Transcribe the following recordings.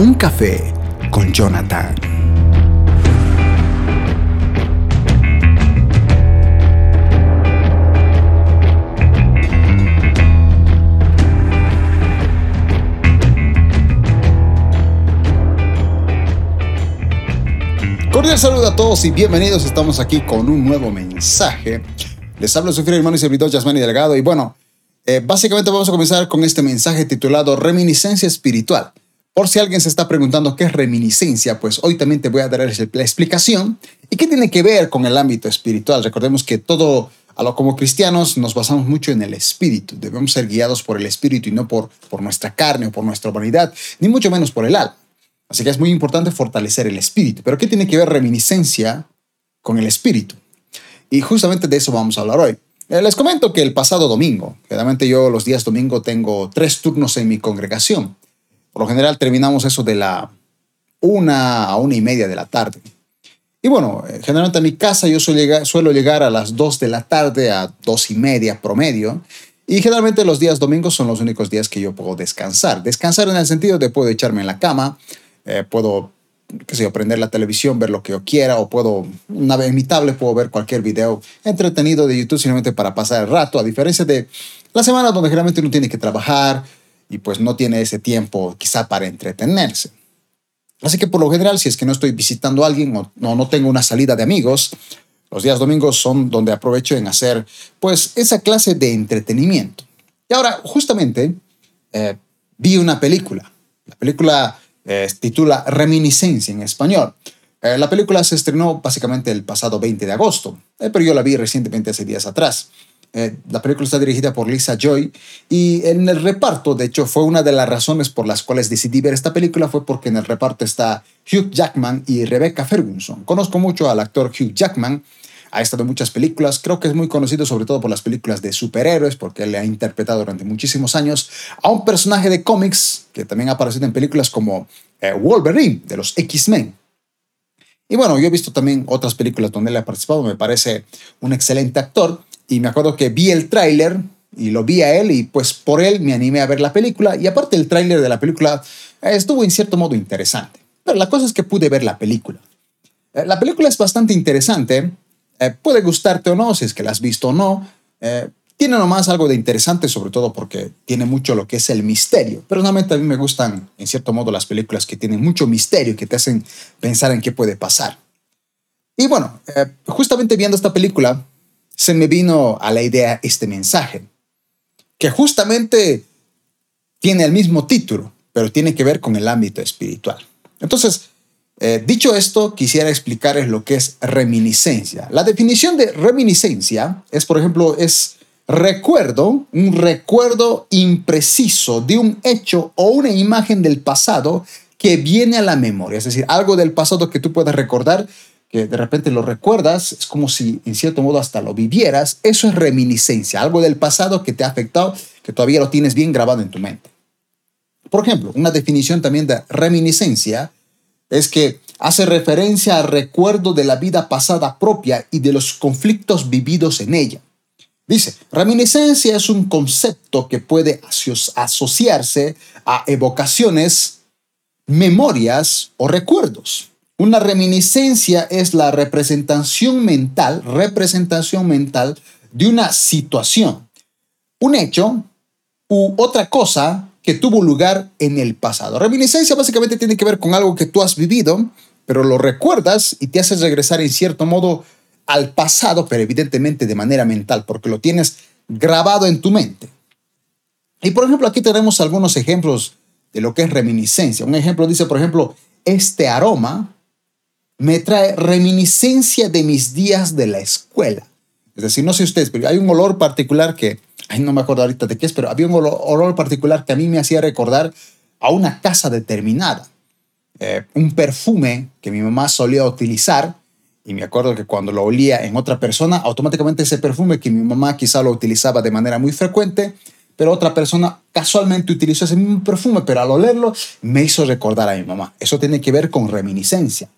un café con Jonathan. Cordial saludo a todos y bienvenidos. Estamos aquí con un nuevo mensaje. Les hablo su fiel hermano y servidor Yasmani Delgado. Y bueno, eh, básicamente vamos a comenzar con este mensaje titulado Reminiscencia Espiritual. Por si alguien se está preguntando qué es reminiscencia, pues hoy también te voy a dar la explicación y qué tiene que ver con el ámbito espiritual. Recordemos que todo, a lo como cristianos, nos basamos mucho en el espíritu. Debemos ser guiados por el espíritu y no por, por nuestra carne o por nuestra humanidad, ni mucho menos por el alma. Así que es muy importante fortalecer el espíritu. Pero ¿qué tiene que ver reminiscencia con el espíritu? Y justamente de eso vamos a hablar hoy. Eh, les comento que el pasado domingo, generalmente yo los días domingo tengo tres turnos en mi congregación. Por lo general terminamos eso de la una a una y media de la tarde. Y bueno, eh, generalmente a mi casa yo suelo llegar, suelo llegar a las dos de la tarde a dos y media promedio. Y generalmente los días domingos son los únicos días que yo puedo descansar. Descansar en el sentido de puedo echarme en la cama, eh, puedo, qué sé yo, prender la televisión, ver lo que yo quiera, o puedo, una vez en mi tablet puedo ver cualquier video entretenido de YouTube simplemente para pasar el rato, a diferencia de la semana donde generalmente uno tiene que trabajar, y pues no tiene ese tiempo quizá para entretenerse. Así que por lo general, si es que no estoy visitando a alguien o no, no tengo una salida de amigos, los días domingos son donde aprovecho en hacer pues esa clase de entretenimiento. Y ahora, justamente, eh, vi una película. La película eh, titula Reminiscencia en español. Eh, la película se estrenó básicamente el pasado 20 de agosto, pero yo la vi recientemente hace días atrás. Eh, la película está dirigida por Lisa Joy y en el reparto, de hecho, fue una de las razones por las cuales decidí ver esta película fue porque en el reparto está Hugh Jackman y Rebecca Ferguson. Conozco mucho al actor Hugh Jackman, ha estado en muchas películas, creo que es muy conocido sobre todo por las películas de superhéroes, porque él ha interpretado durante muchísimos años a un personaje de cómics que también ha aparecido en películas como eh, Wolverine de los X-Men. Y bueno, yo he visto también otras películas donde él ha participado, me parece un excelente actor. Y me acuerdo que vi el tráiler y lo vi a él y pues por él me animé a ver la película. Y aparte el tráiler de la película eh, estuvo en cierto modo interesante. Pero la cosa es que pude ver la película. Eh, la película es bastante interesante. Eh, puede gustarte o no, si es que la has visto o no. tiene nomás algo de interesante, sobre todo porque tiene mucho lo que es el misterio. Personalmente a mí me gustan, en cierto modo, las películas que tienen mucho misterio, que te hacen pensar en qué puede pasar. Y bueno, justamente viendo esta película, se me vino a la idea este mensaje, que justamente tiene el mismo título, pero tiene que ver con el ámbito espiritual. Entonces, eh, dicho esto, quisiera explicarles lo que es reminiscencia. La definición de reminiscencia es, por ejemplo, es recuerdo, un recuerdo impreciso de un hecho o una imagen del pasado que viene a la memoria, es decir, algo del pasado que tú puedas recordar que de repente lo recuerdas, es como si en cierto modo hasta lo vivieras, eso es reminiscencia, algo del pasado que te ha afectado, que todavía lo tienes bien grabado en tu mente. Por ejemplo, una definición también de reminiscencia es que hace referencia al recuerdo de la vida pasada propia y de los conflictos vividos en ella. Dice, reminiscencia es un concepto que puede asociarse a evocaciones, memorias o recuerdos. Una reminiscencia es la representación mental, representación mental de una situación, un hecho u otra cosa que tuvo lugar en el pasado. Reminiscencia básicamente tiene que ver con algo que tú has vivido, pero lo recuerdas y te haces regresar en cierto modo al pasado, pero evidentemente de manera mental, porque lo tienes grabado en tu mente. Y por ejemplo, aquí tenemos algunos ejemplos de lo que es reminiscencia. Un ejemplo dice, por ejemplo, este aroma me trae reminiscencia de mis días de la escuela. Es decir, no sé ustedes, pero hay un olor particular que, ay, no me acuerdo ahorita de qué es, pero había un olor, particular que a mí me hacía recordar a una casa determinada. Eh, un perfume que mi mamá solía utilizar y me acuerdo que cuando lo olía en otra persona, automáticamente ese perfume que mi mamá quizá lo utilizaba de manera muy frecuente, pero otra persona casualmente utilizó ese mismo perfume, pero al olerlo me hizo recordar a mi mamá. Eso tiene que ver con reminiscencia.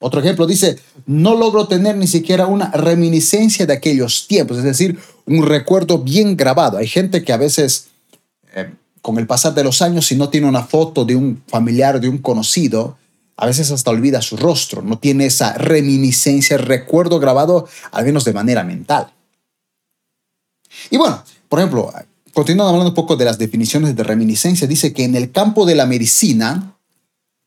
Otro ejemplo dice, no logro tener ni siquiera una reminiscencia de aquellos tiempos, es decir, un recuerdo bien grabado. Hay gente que a veces, eh, con el pasar de los años, si no tiene una foto de un familiar, de un conocido, a veces hasta olvida su rostro, no tiene esa reminiscencia, recuerdo grabado, al menos de manera mental. Y bueno, por ejemplo, continuando hablando un poco de las definiciones de reminiscencia, dice que en el campo de la medicina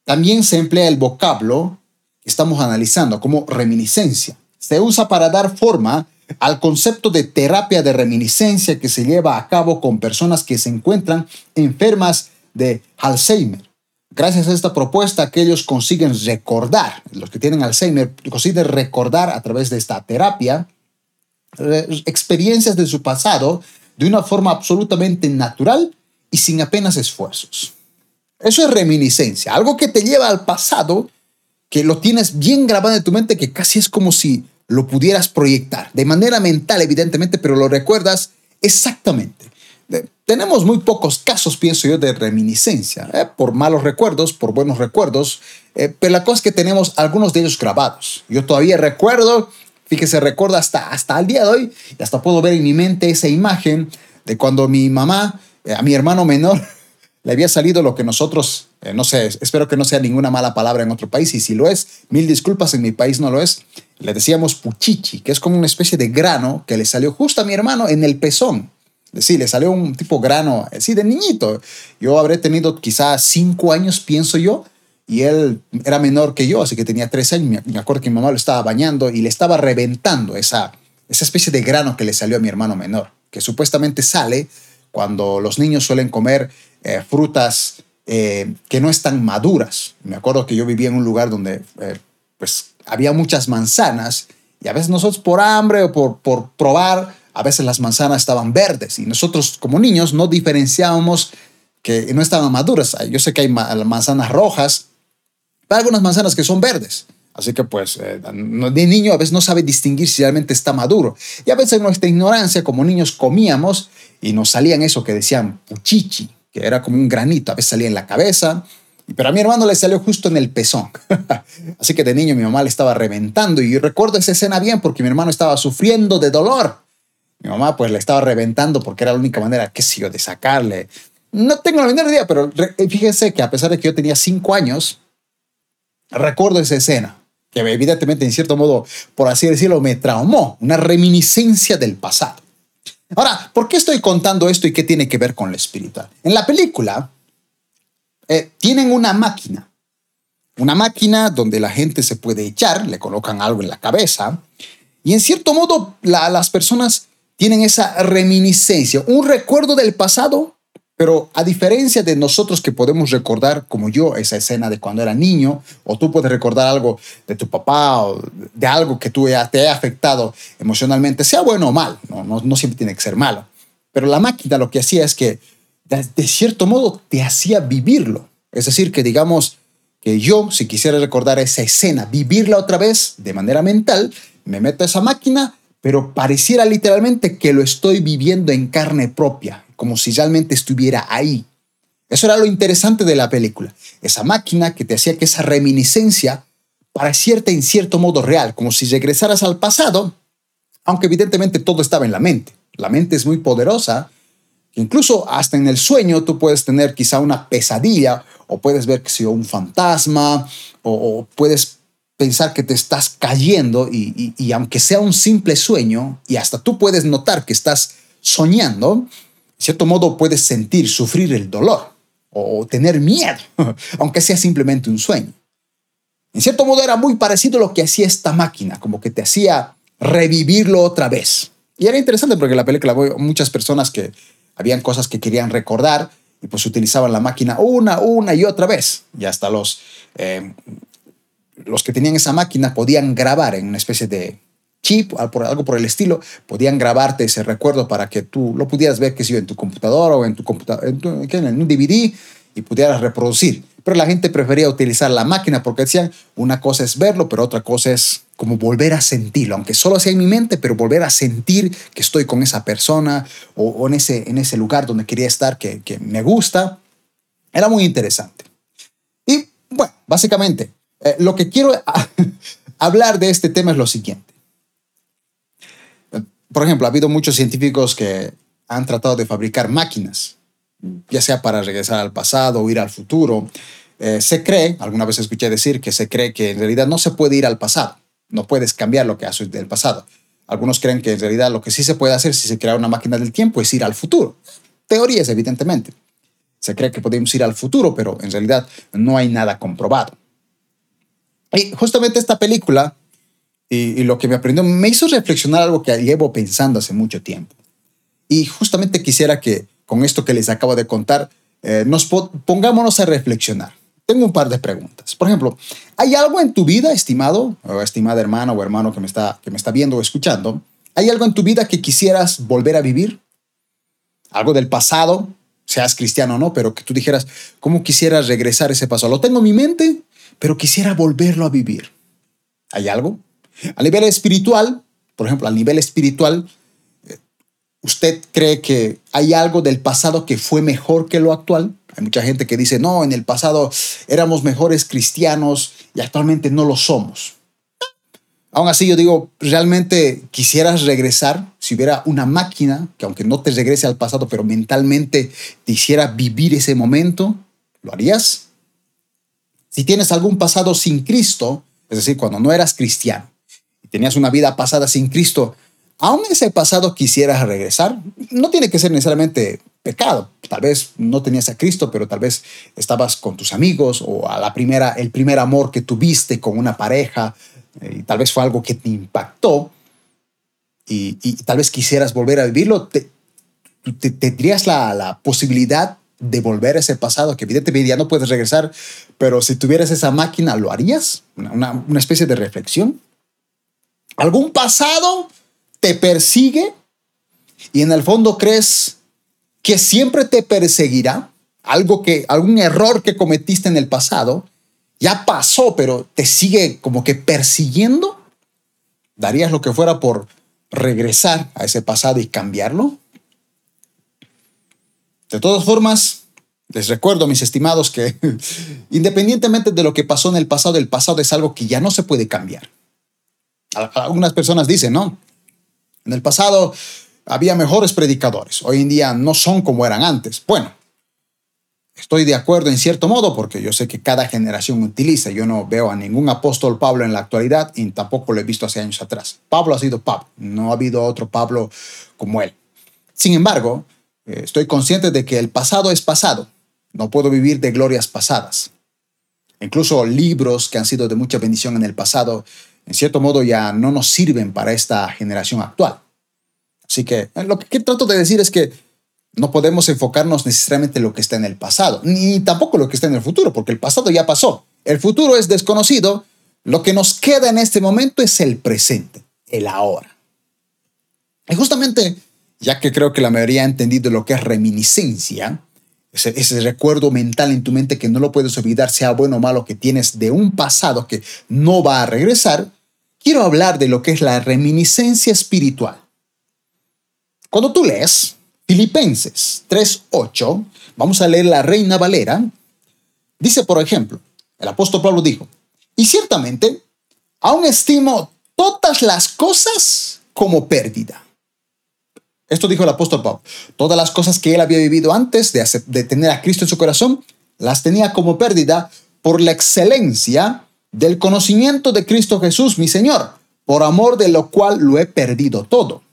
también se emplea el vocablo estamos analizando como reminiscencia. Se usa para dar forma al concepto de terapia de reminiscencia que se lleva a cabo con personas que se encuentran enfermas de Alzheimer. Gracias a esta propuesta, aquellos consiguen recordar, los que tienen Alzheimer, consiguen recordar a través de esta terapia experiencias de su pasado de una forma absolutamente natural y sin apenas esfuerzos. Eso es reminiscencia, algo que te lleva al pasado, que lo tienes bien grabado en tu mente, que casi es como si lo pudieras proyectar, de manera mental evidentemente, pero lo recuerdas exactamente tenemos muy pocos casos, pienso yo, de reminiscencia, ¿eh? por malos recuerdos, por buenos recuerdos, eh, pero la cosa es que tenemos algunos de ellos grabados. Yo todavía recuerdo, fíjese, recuerdo hasta, hasta el día de hoy, y hasta puedo ver en mi mente esa imagen de cuando mi mamá, eh, a mi hermano menor, le había salido lo que nosotros, no sé, espero que no sea ninguna mala palabra en otro país, y si lo es, mil disculpas, en mi país no lo es, le decíamos puchichi, que es como una especie de grano que le salió justo a mi hermano en el pezón. Sí, le salió un tipo grano, sí, de niñito. Yo habré tenido quizás cinco años, pienso yo, y él era menor que yo, así que tenía tres años. Me acuerdo que mi mamá lo estaba bañando y le estaba reventando esa, esa especie de grano que le salió a mi hermano menor, que supuestamente sale cuando los niños suelen comer eh, frutas eh, que no están maduras. Me acuerdo que yo vivía en un lugar donde eh, pues había muchas manzanas y a veces nosotros por hambre o por, por probar a veces las manzanas estaban verdes y nosotros como niños no diferenciábamos que no estaban maduras. Yo sé que hay manzanas rojas, pero hay algunas manzanas que son verdes. Así que pues de niño a veces no sabe distinguir si realmente está maduro. Y a veces en nuestra ignorancia como niños comíamos y nos salían eso que decían puchichi, que era como un granito, a veces salía en la cabeza, pero a mi hermano le salió justo en el pezón. Así que de niño mi mamá le estaba reventando y recuerdo esa escena bien porque mi hermano estaba sufriendo de dolor. Mi mamá pues le estaba reventando porque era la única manera, qué sé yo, de sacarle. No tengo la menor idea, pero eh, fíjense que a pesar de que yo tenía cinco años, recuerdo esa escena, que evidentemente en cierto modo, por así decirlo, me traumó, una reminiscencia del pasado. Ahora, ¿por qué estoy contando esto y qué tiene que ver con lo espiritual? En la película eh, tienen una máquina, una máquina donde la gente se puede echar, le colocan algo en la cabeza, y en cierto modo las personas tienen esa reminiscencia, un recuerdo del pasado, pero a diferencia de nosotros que podemos recordar, como yo, esa escena de cuando era niño, o tú puedes recordar algo de tu papá o de algo que tú te haya afectado emocionalmente, sea bueno o mal, no, no, siempre tiene que ser malo. Pero la máquina lo que hacía es que, de cierto modo, te hacía vivirlo. Es decir, que digamos que yo, si quisiera recordar esa escena, vivirla otra vez de manera mental, me meto a esa máquina, pero pareciera literalmente que lo estoy viviendo en carne propia, como si realmente estuviera ahí. Eso era lo interesante de la película, esa máquina que te hacía que esa reminiscencia pareciera en cierto modo real, como si regresaras al pasado, aunque evidentemente todo estaba en la mente. La mente es muy poderosa, incluso hasta en el sueño tú puedes tener quizá una pesadilla o puedes ver que sea un fantasma o, puedes pensar que te estás cayendo y, aunque sea un simple sueño y hasta tú puedes notar que estás soñando, cierto modo puedes sentir, sufrir el dolor o tener miedo, aunque sea simplemente un sueño. En cierto modo era muy parecido a lo que hacía esta máquina, como que te hacía revivirlo otra vez. Y era interesante porque en la película muchas personas que habían cosas que querían recordar y pues utilizaban la máquina una, una y otra vez. Y hasta los eh, los que tenían esa máquina podían grabar en una especie de chip, algo por el estilo, podían grabarte ese recuerdo para que tú lo pudieras ver, que si en tu computadora o en tu computadora, en, un DVD y pudieras reproducir. Pero la gente prefería utilizar la máquina porque decían, una cosa es verlo, pero otra cosa es como volver a sentirlo, aunque solo sea en mi mente, pero volver a sentir que estoy con esa persona o, en, ese, en ese lugar donde quería estar, que, que me gusta. Era muy interesante. Y bueno, básicamente, eh, lo que quiero hablar de este tema es lo siguiente. Por ejemplo, ha habido muchos científicos que han tratado de fabricar máquinas ya sea para regresar al pasado o ir al futuro. Eh, se cree, alguna vez escuché decir que se cree que en realidad no se puede ir al pasado, no puedes cambiar lo que has del pasado. Algunos creen que en realidad lo que sí se puede hacer si se crea una máquina del tiempo es ir al futuro. Teorías, evidentemente. Se cree que podemos ir al futuro, pero en realidad no hay nada comprobado. Y justamente esta película y, lo que me aprendió me hizo reflexionar algo que llevo pensando hace mucho tiempo. Y justamente quisiera que con esto que les acabo de contar, eh, nos pongámonos a reflexionar. Tengo un par de preguntas. Por ejemplo, ¿hay algo en tu vida, estimado o estimada hermana o hermano que me está, que me está viendo o escuchando? ¿Hay algo en tu vida que quisieras volver a vivir? ¿Algo del pasado? Seas cristiano o no, pero que tú dijeras, ¿cómo quisieras regresar ese pasado? Lo tengo en mi mente, pero quisiera volverlo a vivir. ¿Hay algo? A nivel espiritual, por ejemplo, a nivel espiritual, eh, ¿usted cree que hay algo del pasado que fue mejor que lo actual? Hay mucha gente que dice, no, en el pasado éramos mejores cristianos y actualmente no lo somos. Aún así, yo digo, ¿realmente quisieras regresar si hubiera una máquina que aunque no te regrese al pasado, pero mentalmente te hiciera vivir ese momento? ¿Lo harías? Si tienes algún pasado sin Cristo, es decir, cuando no eras cristiano, tenías una vida pasada sin Cristo, aún ese pasado quisieras regresar, no tiene que ser necesariamente pecado. Tal vez no tenías a Cristo, pero tal vez estabas con tus amigos o a la primera, el primer amor que tuviste con una pareja, eh, y tal vez fue algo que te impactó y, tal vez quisieras volver a vivirlo. Te, tendrías la, posibilidad de volver a ese pasado que evidentemente ya no puedes regresar, pero si tuvieras esa máquina, ¿lo harías? Una especie de reflexión algún pasado te persigue y en el fondo crees que siempre te perseguirá, algo que algún error que cometiste en el pasado ya pasó, pero te sigue como que persiguiendo, darías lo que fuera por regresar a ese pasado y cambiarlo. De todas formas, les recuerdo, mis estimados, que independientemente de lo que pasó en el pasado, el pasado es algo que ya no se puede cambiar. Algunas personas dicen, ¿no? En el pasado había mejores predicadores, hoy en día no son como eran antes. Bueno, estoy de acuerdo en cierto modo porque yo sé que cada generación utiliza. Yo no veo a ningún apóstol Pablo en la actualidad y tampoco lo he visto hace años atrás. Pablo ha sido Pablo, no ha habido otro Pablo como él. Sin embargo, eh, estoy consciente de que el pasado es pasado. No puedo vivir de glorias pasadas. Incluso libros que han sido de mucha bendición en el pasado en cierto modo ya no nos sirven para esta generación actual. Así que eh, lo que trato de decir es que no podemos enfocarnos necesariamente en lo que está en el pasado, ni tampoco lo que está en el futuro, porque el pasado ya pasó. El futuro es desconocido. Lo que nos queda en este momento es el presente, el ahora. Y justamente, ya que creo que la mayoría ha entendido lo que es reminiscencia, ese, recuerdo mental en tu mente que no lo puedes olvidar, sea bueno o malo, que tienes de un pasado que no va a regresar, quiero hablar de lo que es la reminiscencia espiritual. Cuando tú lees Filipenses 3.8, vamos a leer la Reina Valera, dice, por ejemplo, el apóstol Pablo dijo, y ciertamente, aún estimo todas las cosas como pérdida esto dijo el apóstol Pablo. Todas las cosas que él había vivido antes de, tener a Cristo en su corazón, las tenía como pérdida por la excelencia del conocimiento de Cristo Jesús, mi Señor, por amor de lo cual lo he perdido todo.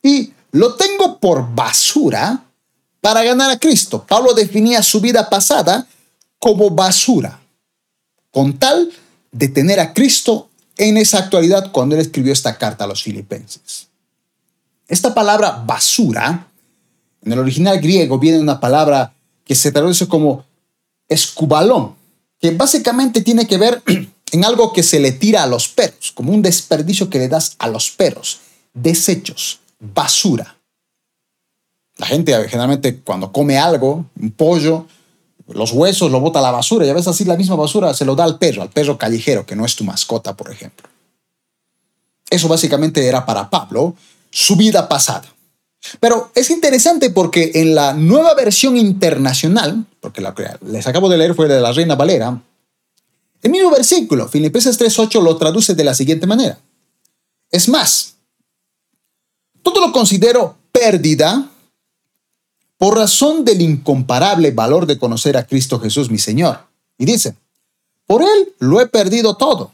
Y lo tengo por basura para ganar a Cristo. Pablo definía su vida pasada como basura, con tal de tener a Cristo en esa actualidad cuando él escribió esta carta a los filipenses. Esta palabra basura, en el original griego, viene de una palabra que se traduce como escubalón, que básicamente tiene que ver en algo que se le tira a los perros, como un desperdicio que le das a los perros, desechos, basura. La gente generalmente cuando come algo, un pollo, los huesos lo bota a la basura y a veces así la misma basura se lo da al perro, al perro callejero, que no es tu mascota, por ejemplo. Eso básicamente era para Pablo su vida pasada. Pero es interesante porque en la nueva versión internacional, porque la que les acabo de leer fue de la Reina Valera, el mismo versículo, Filipenses 3.8, lo traduce de la siguiente manera. Es más, todo lo considero pérdida por razón del incomparable valor de conocer a Cristo Jesús mi Señor. Y dice, por Él lo he perdido todo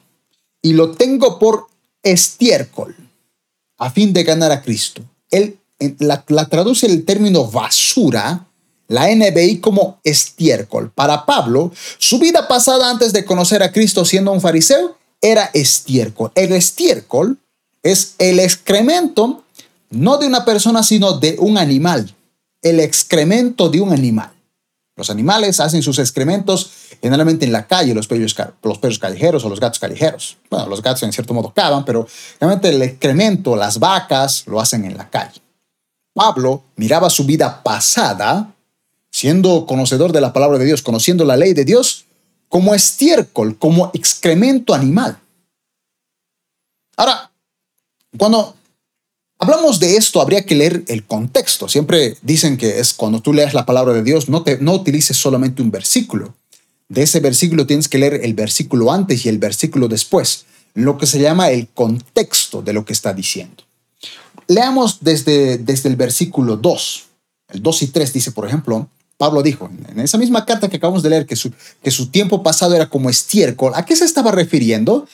y lo tengo por estiércol a fin de ganar a Cristo. Él la, traduce el término basura, la NBI como estiércol. Para Pablo, su vida pasada antes de conocer a Cristo siendo un fariseo era estiércol. El estiércol es el excremento no de una persona, sino de un animal. El excremento de un animal. Los animales hacen sus excrementos generalmente en la calle, los perros, los perros callejeros o los gatos callejeros. Bueno, los gatos en cierto modo cavan, pero realmente el excremento, las vacas, lo hacen en la calle. Pablo miraba su vida pasada, siendo conocedor de la palabra de Dios, conociendo la ley de Dios, como estiércol, como excremento animal. Ahora, cuando hablamos de esto, habría que leer el contexto. Siempre dicen que es cuando tú leas la palabra de Dios, no, te, no utilices solamente un versículo. De ese versículo tienes que leer el versículo antes y el versículo después, lo que se llama el contexto de lo que está diciendo. Leamos desde, desde el versículo 2. El 2 y 3 dice, por ejemplo, Pablo dijo en esa misma carta que acabamos de leer que su, que su tiempo pasado era como estiércol. ¿A qué se estaba refiriendo?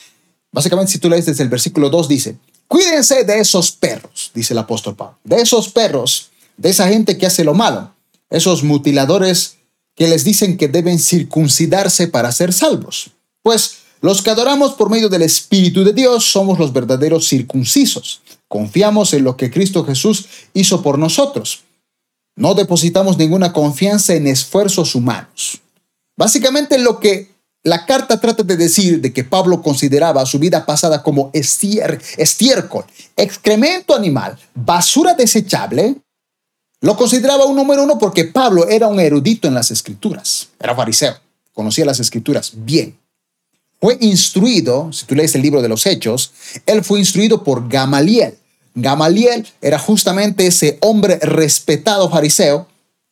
Básicamente, si tú lees desde el versículo 2, dice, cuídense de esos perros, dice el apóstol Pablo, de esos perros, de esa gente que hace lo malo, esos mutiladores que les dicen que deben circuncidarse para ser salvos. Pues los que adoramos por medio del Espíritu de Dios somos los verdaderos circuncisos. Confiamos en lo que Cristo Jesús hizo por nosotros. No depositamos ninguna confianza en esfuerzos humanos. Básicamente lo que la carta trata de decir de que Pablo consideraba su vida pasada como estiércol, excremento animal, basura desechable, lo consideraba un número uno porque Pablo era un erudito en las escrituras, era fariseo, conocía las escrituras bien. Fue instruido, si tú lees el libro de los Hechos, él fue instruido por Gamaliel. Gamaliel era justamente ese hombre respetado fariseo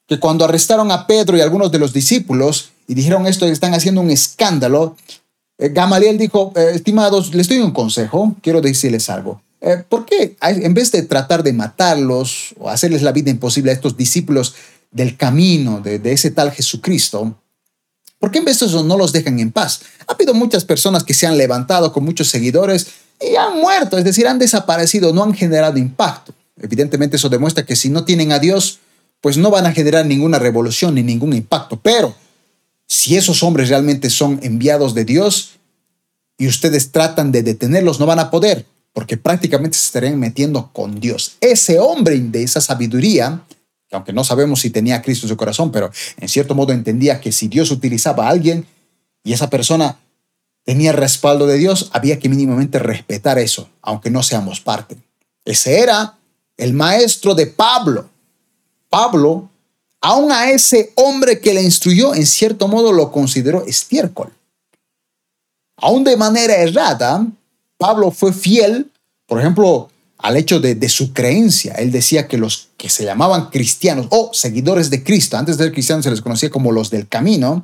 que cuando arrestaron a Pedro y algunos de los discípulos y dijeron esto, están haciendo un escándalo, eh, Gamaliel dijo, eh, estimados, les doy un consejo, quiero decirles algo. Eh, ¿Por qué en vez de tratar de matarlos o hacerles la vida imposible a estos discípulos del camino de, de ese tal Jesucristo, ¿Por qué en vez de eso no los dejan en paz? Ha habido muchas personas que se han levantado con muchos seguidores y han muerto, es decir, han desaparecido, no han generado impacto. Evidentemente eso demuestra que si no tienen a Dios, pues no van a generar ninguna revolución ni ningún impacto. Pero si esos hombres realmente son enviados de Dios y ustedes tratan de detenerlos, no van a poder, porque prácticamente se estarían metiendo con Dios. Ese hombre de esa sabiduría aunque no sabemos si tenía Cristo en su corazón, pero en cierto modo entendía que si Dios utilizaba a alguien y esa persona tenía respaldo de Dios, había que mínimamente respetar eso, aunque no seamos parte. Ese era el maestro de Pablo. Pablo, aún a ese hombre que le instruyó, en cierto modo lo consideró estiércol. Aún de manera errada, Pablo fue fiel, por ejemplo, al hecho de, su creencia. Él decía que los que se llamaban cristianos o seguidores de Cristo, antes de ser cristianos se les conocía como los del camino,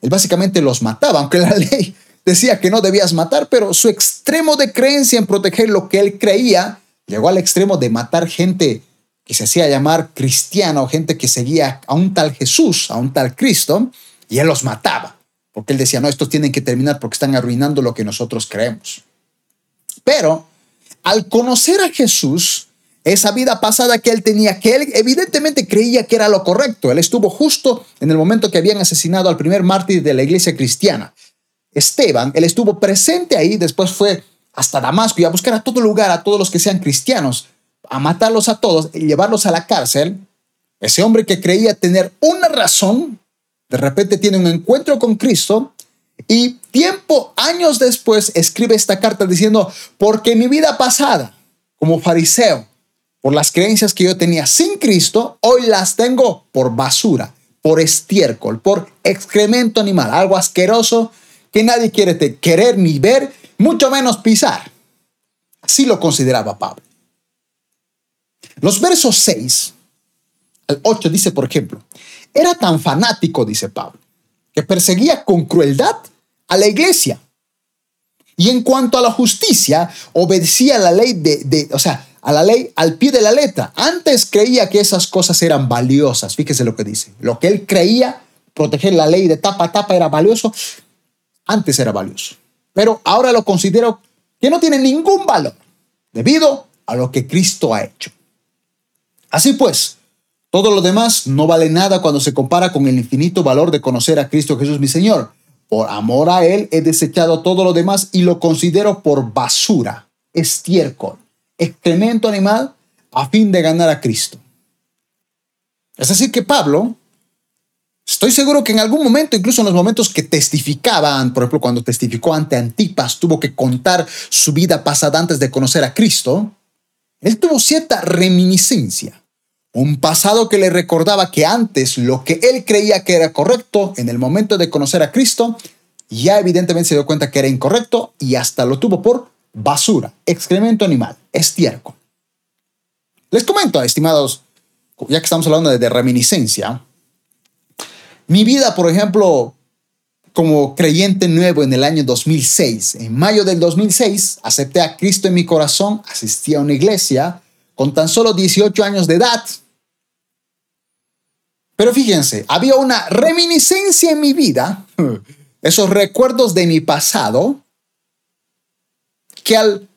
él básicamente los mataba, aunque la ley decía que no debías matar, pero su extremo de creencia en proteger lo que él creía llegó al extremo de matar gente que se hacía llamar cristiano, gente que seguía a un tal Jesús, a un tal Cristo, y él los mataba, porque él decía, no, estos tienen que terminar porque están arruinando lo que nosotros creemos. Pero al conocer a Jesús, esa vida pasada que él tenía, que él evidentemente creía que era lo correcto. Él estuvo justo en el momento que habían asesinado al primer mártir de la iglesia cristiana. Esteban, él estuvo presente ahí, después fue hasta Damasco y a buscar a todo lugar, a todos los que sean cristianos, a matarlos a todos y llevarlos a la cárcel. Ese hombre que creía tener una razón, de repente tiene un encuentro con Cristo y tiempo, años después, escribe esta carta diciendo, porque mi vida pasada como fariseo, por las creencias que yo tenía sin Cristo, hoy las tengo por basura, por estiércol, por excremento animal, algo asqueroso que nadie quiere querer ni ver, mucho menos pisar. Así lo consideraba Pablo. Los versos 6 al 8 dice, por ejemplo, era tan fanático, dice Pablo, que perseguía con crueldad a la iglesia. Y en cuanto a la justicia, obedecía a la ley de, o sea, a la ley al pie de la letra. Antes creía que esas cosas eran valiosas. Fíjese lo que dice. Lo que él creía, proteger la ley de tapa a tapa era valioso. Antes era valioso. Pero ahora lo considero que no tiene ningún valor debido a lo que Cristo ha hecho. Así pues, todo lo demás no vale nada cuando se compara con el infinito valor de conocer a Cristo Jesús mi Señor. Por amor a Él he desechado todo lo demás y lo considero por basura, estiércol, excremento animal a fin de ganar a Cristo. Es decir, que Pablo, estoy seguro que en algún momento, incluso en los momentos que testificaban, por ejemplo, cuando testificó ante Antipas, tuvo que contar su vida pasada antes de conocer a Cristo, él tuvo cierta reminiscencia un pasado que le recordaba que antes lo que él creía que era correcto en el momento de conocer a Cristo, ya evidentemente se dio cuenta que era incorrecto y hasta lo tuvo por basura, excremento animal, estiércol. Les comento, estimados, ya que estamos hablando de, reminiscencia, mi vida, por ejemplo, como creyente nuevo en el año 2006, en mayo del 2006, acepté a Cristo en mi corazón, asistí a una iglesia con tan solo 18 años de edad, pero fíjense, había una reminiscencia en mi vida, esos recuerdos de mi pasado, que al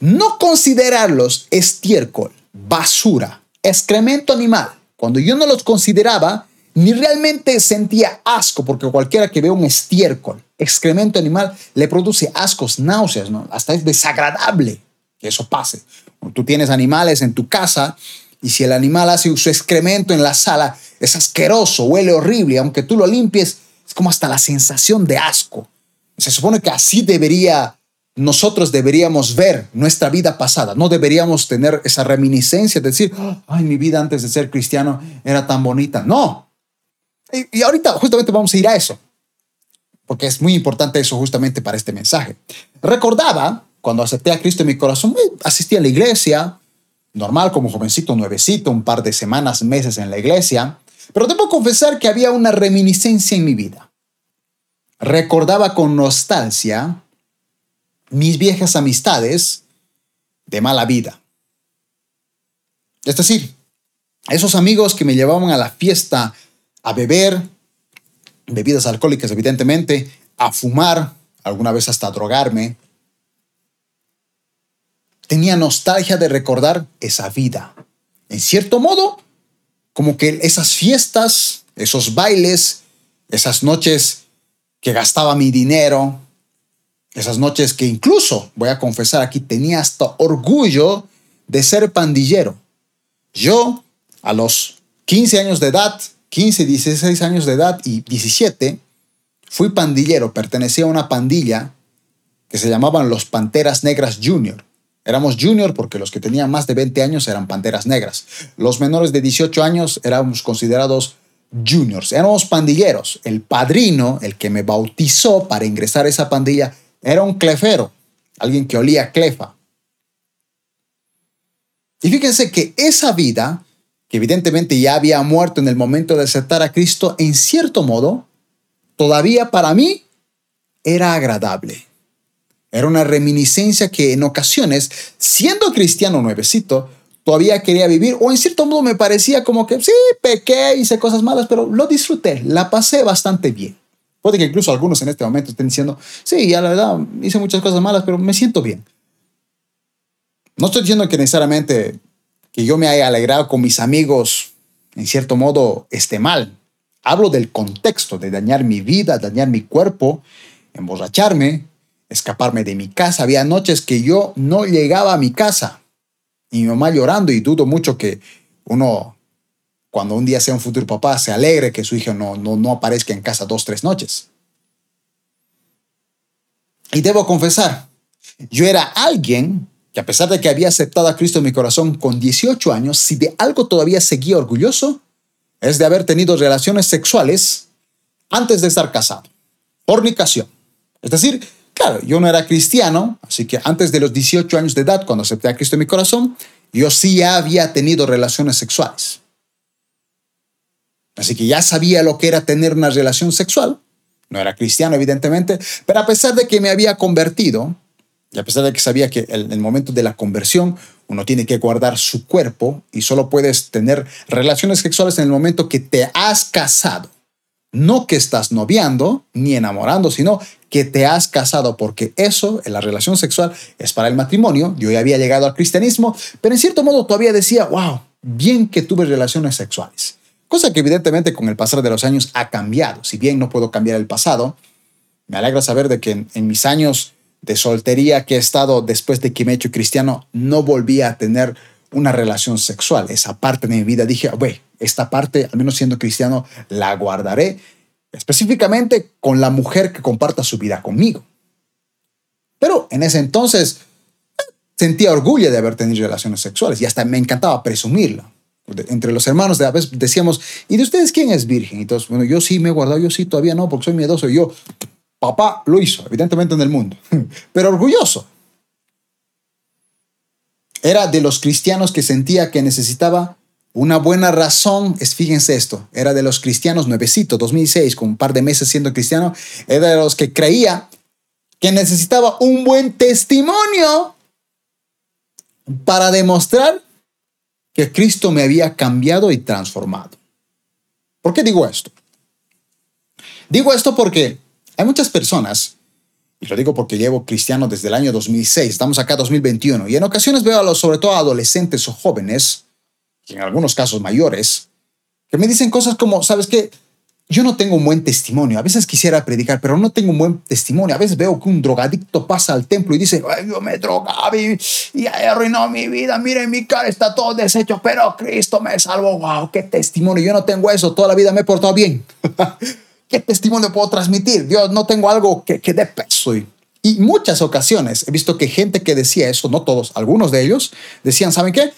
no considerarlos estiércol, basura, excremento animal, cuando yo no los consideraba, ni realmente sentía asco, porque cualquiera que ve un estiércol, excremento animal, le produce ascos, náuseas, ¿no? Hasta es desagradable que eso pase. Tú tienes animales en tu casa y si el animal hace su excremento en la sala, es asqueroso, huele horrible, aunque tú lo limpies, es como hasta la sensación de asco. Se supone que así debería, nosotros deberíamos ver nuestra vida pasada, no deberíamos tener esa reminiscencia de decir, ay, mi vida antes de ser cristiano era tan bonita. No. Y, y ahorita justamente vamos a ir a eso, porque es muy importante eso justamente para este mensaje. Recordaba, cuando acepté a Cristo en mi corazón, eh, asistí a la iglesia, normal como jovencito, nuevecito, un par de semanas, meses en la iglesia, pero debo confesar que había una reminiscencia en mi vida. Recordaba con nostalgia mis viejas amistades de mala vida. Es decir, esos amigos que me llevaban a la fiesta a beber, bebidas alcohólicas evidentemente, a fumar, alguna vez hasta drogarme, tenía nostalgia de recordar esa vida. En cierto modo, como que esas fiestas, esos bailes, esas noches que gastaba mi dinero, esas noches que incluso, voy a confesar aquí, tenía hasta orgullo de ser pandillero. Yo, a los 15 años de edad, 15, 16 años de edad y 17, fui pandillero, pertenecía a una pandilla que se llamaban los Panteras Negras Junior. Éramos junior porque los que tenían más de 20 años eran panteras negras. Los menores de 18 años éramos considerados juniors. Éramos pandilleros. El padrino, el que me bautizó para ingresar a esa pandilla, era un clefero, alguien que olía clefa. Y fíjense que esa vida, que evidentemente ya había muerto en el momento de aceptar a Cristo, en cierto modo, todavía para mí era agradable. Era una reminiscencia que en ocasiones, siendo cristiano nuevecito, todavía quería vivir, o en cierto modo me parecía como que sí, pequé, hice cosas malas, pero lo disfruté, la pasé bastante bien. Puede que incluso algunos en este momento estén diciendo, sí, ya la verdad, hice muchas cosas malas, pero me siento bien. No estoy diciendo que necesariamente que yo me haya alegrado con mis amigos, en cierto modo, esté mal. Hablo del contexto de dañar mi vida, dañar mi cuerpo, emborracharme, escaparme de mi casa. Había noches que yo no llegaba a mi casa y mi mamá llorando y dudo mucho que uno, cuando un día sea un futuro papá, se alegre que su hijo no, no, no aparezca en casa dos, tres noches. Y debo confesar, yo era alguien que a pesar de que había aceptado a Cristo en mi corazón con 18 años, si de algo todavía seguía orgulloso, es de haber tenido relaciones sexuales antes de estar casado. Fornicación. Es decir, Claro, yo no era cristiano, así que antes de los 18 años de edad, cuando acepté a Cristo en mi corazón, yo sí había tenido relaciones sexuales. Así que ya sabía lo que era tener una relación sexual. No era cristiano, evidentemente, pero a pesar de que me había convertido, y a pesar de que sabía que en el momento de la conversión uno tiene que guardar su cuerpo y solo puedes tener relaciones sexuales en el momento que te has casado. No que estás noviando ni enamorando, sino que te has casado, porque eso, en la relación sexual, es para el matrimonio. Yo ya había llegado al cristianismo, pero en cierto modo todavía decía, wow, bien que tuve relaciones sexuales. Cosa que evidentemente con el pasar de los años ha cambiado. Si bien no puedo cambiar el pasado, me alegra saber de que en, mis años de soltería que he estado después de que me he hecho cristiano, no volví a tener una relación sexual. Esa parte de mi vida dije, güey, esta parte, al menos siendo cristiano, la guardaré específicamente con la mujer que comparta su vida conmigo. Pero en ese entonces sentía orgullo de haber tenido relaciones sexuales y hasta me encantaba presumirla. Entre los hermanos de a veces decíamos, ¿y de ustedes quién es virgen? Y todos, bueno, yo sí me he guardado, yo sí todavía no, porque soy miedoso. Yo, papá lo hizo, evidentemente en el mundo, pero orgulloso. Era de los cristianos que sentía que necesitaba una buena razón, es, fíjense esto, era de los cristianos nuevecito, 2006, con un par de meses siendo cristiano, era de los que creía que necesitaba un buen testimonio para demostrar que Cristo me había cambiado y transformado. ¿Por qué digo esto? Digo esto porque hay muchas personas, y lo digo porque llevo cristiano desde el año 2006, estamos acá 2021, y en ocasiones veo a los, sobre todo adolescentes o jóvenes, y en algunos casos mayores, que me dicen cosas como, ¿sabes qué? Yo no tengo un buen testimonio. A veces quisiera predicar, pero no tengo un buen testimonio. A veces veo que un drogadicto pasa al templo y dice, Ay, yo me drogaba y, y arruinó mi vida. Miren, mi cara está todo deshecho, pero Cristo me salvó. ¡Wow! ¡Qué testimonio! Yo no tengo eso. Toda la vida me he portado bien. ¿Qué testimonio puedo transmitir? Dios, no tengo algo que, que dé peso. Y, y muchas ocasiones he visto que gente que decía eso, no todos, algunos de ellos, decían, ¿saben qué?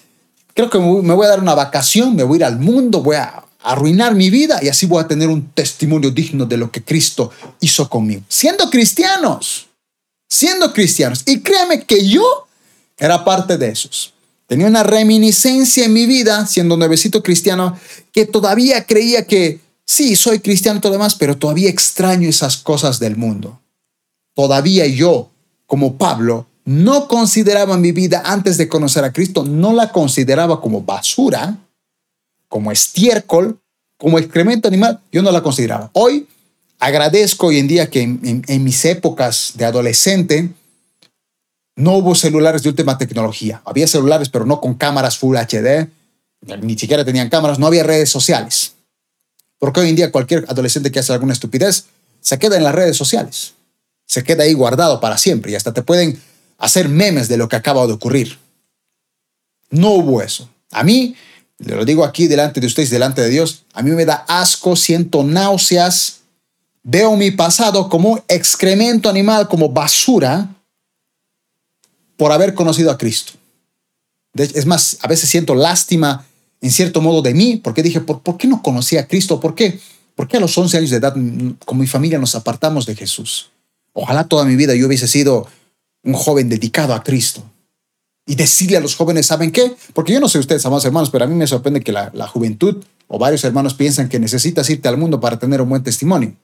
Creo que me voy a dar una vacación, me voy a ir al mundo, voy a arruinar mi vida y así voy a tener un testimonio digno de lo que Cristo hizo conmigo. Siendo cristianos, siendo cristianos. Y créame que yo era parte de esos. Tenía una reminiscencia en mi vida, siendo nuevecito cristiano, que todavía creía que sí, soy cristiano y todo demás, pero todavía extraño esas cosas del mundo. Todavía yo, como Pablo, no consideraba mi vida antes de conocer a Cristo, no la consideraba como basura, como estiércol, como excremento animal, yo no la consideraba. Hoy agradezco hoy en día que en, mis épocas de adolescente no hubo celulares de última tecnología. Había celulares, pero no con cámaras Full HD, ni siquiera tenían cámaras, no había redes sociales. Porque hoy en día cualquier adolescente que hace alguna estupidez se queda en las redes sociales. Se queda ahí guardado para siempre y hasta te pueden hacer memes de lo que acaba de ocurrir. No hubo eso. A mí lo digo aquí delante de ustedes, delante de Dios, a mí me da asco, siento náuseas, veo mi pasado como excremento animal, como basura, por haber conocido a Cristo. Es más, a veces siento lástima en cierto modo de mí, porque dije, ¿por, ¿por qué no conocí a Cristo? ¿Por qué? ¿Por qué a los 11 años de edad, con mi familia, nos apartamos de Jesús? Ojalá toda mi vida yo hubiese sido un joven dedicado a Cristo y decirle a los jóvenes, ¿saben qué? Porque yo no sé ustedes, amados hermanos, pero a mí me sorprende que la, juventud o varios hermanos piensan que necesitas irte al mundo para tener un buen testimonio.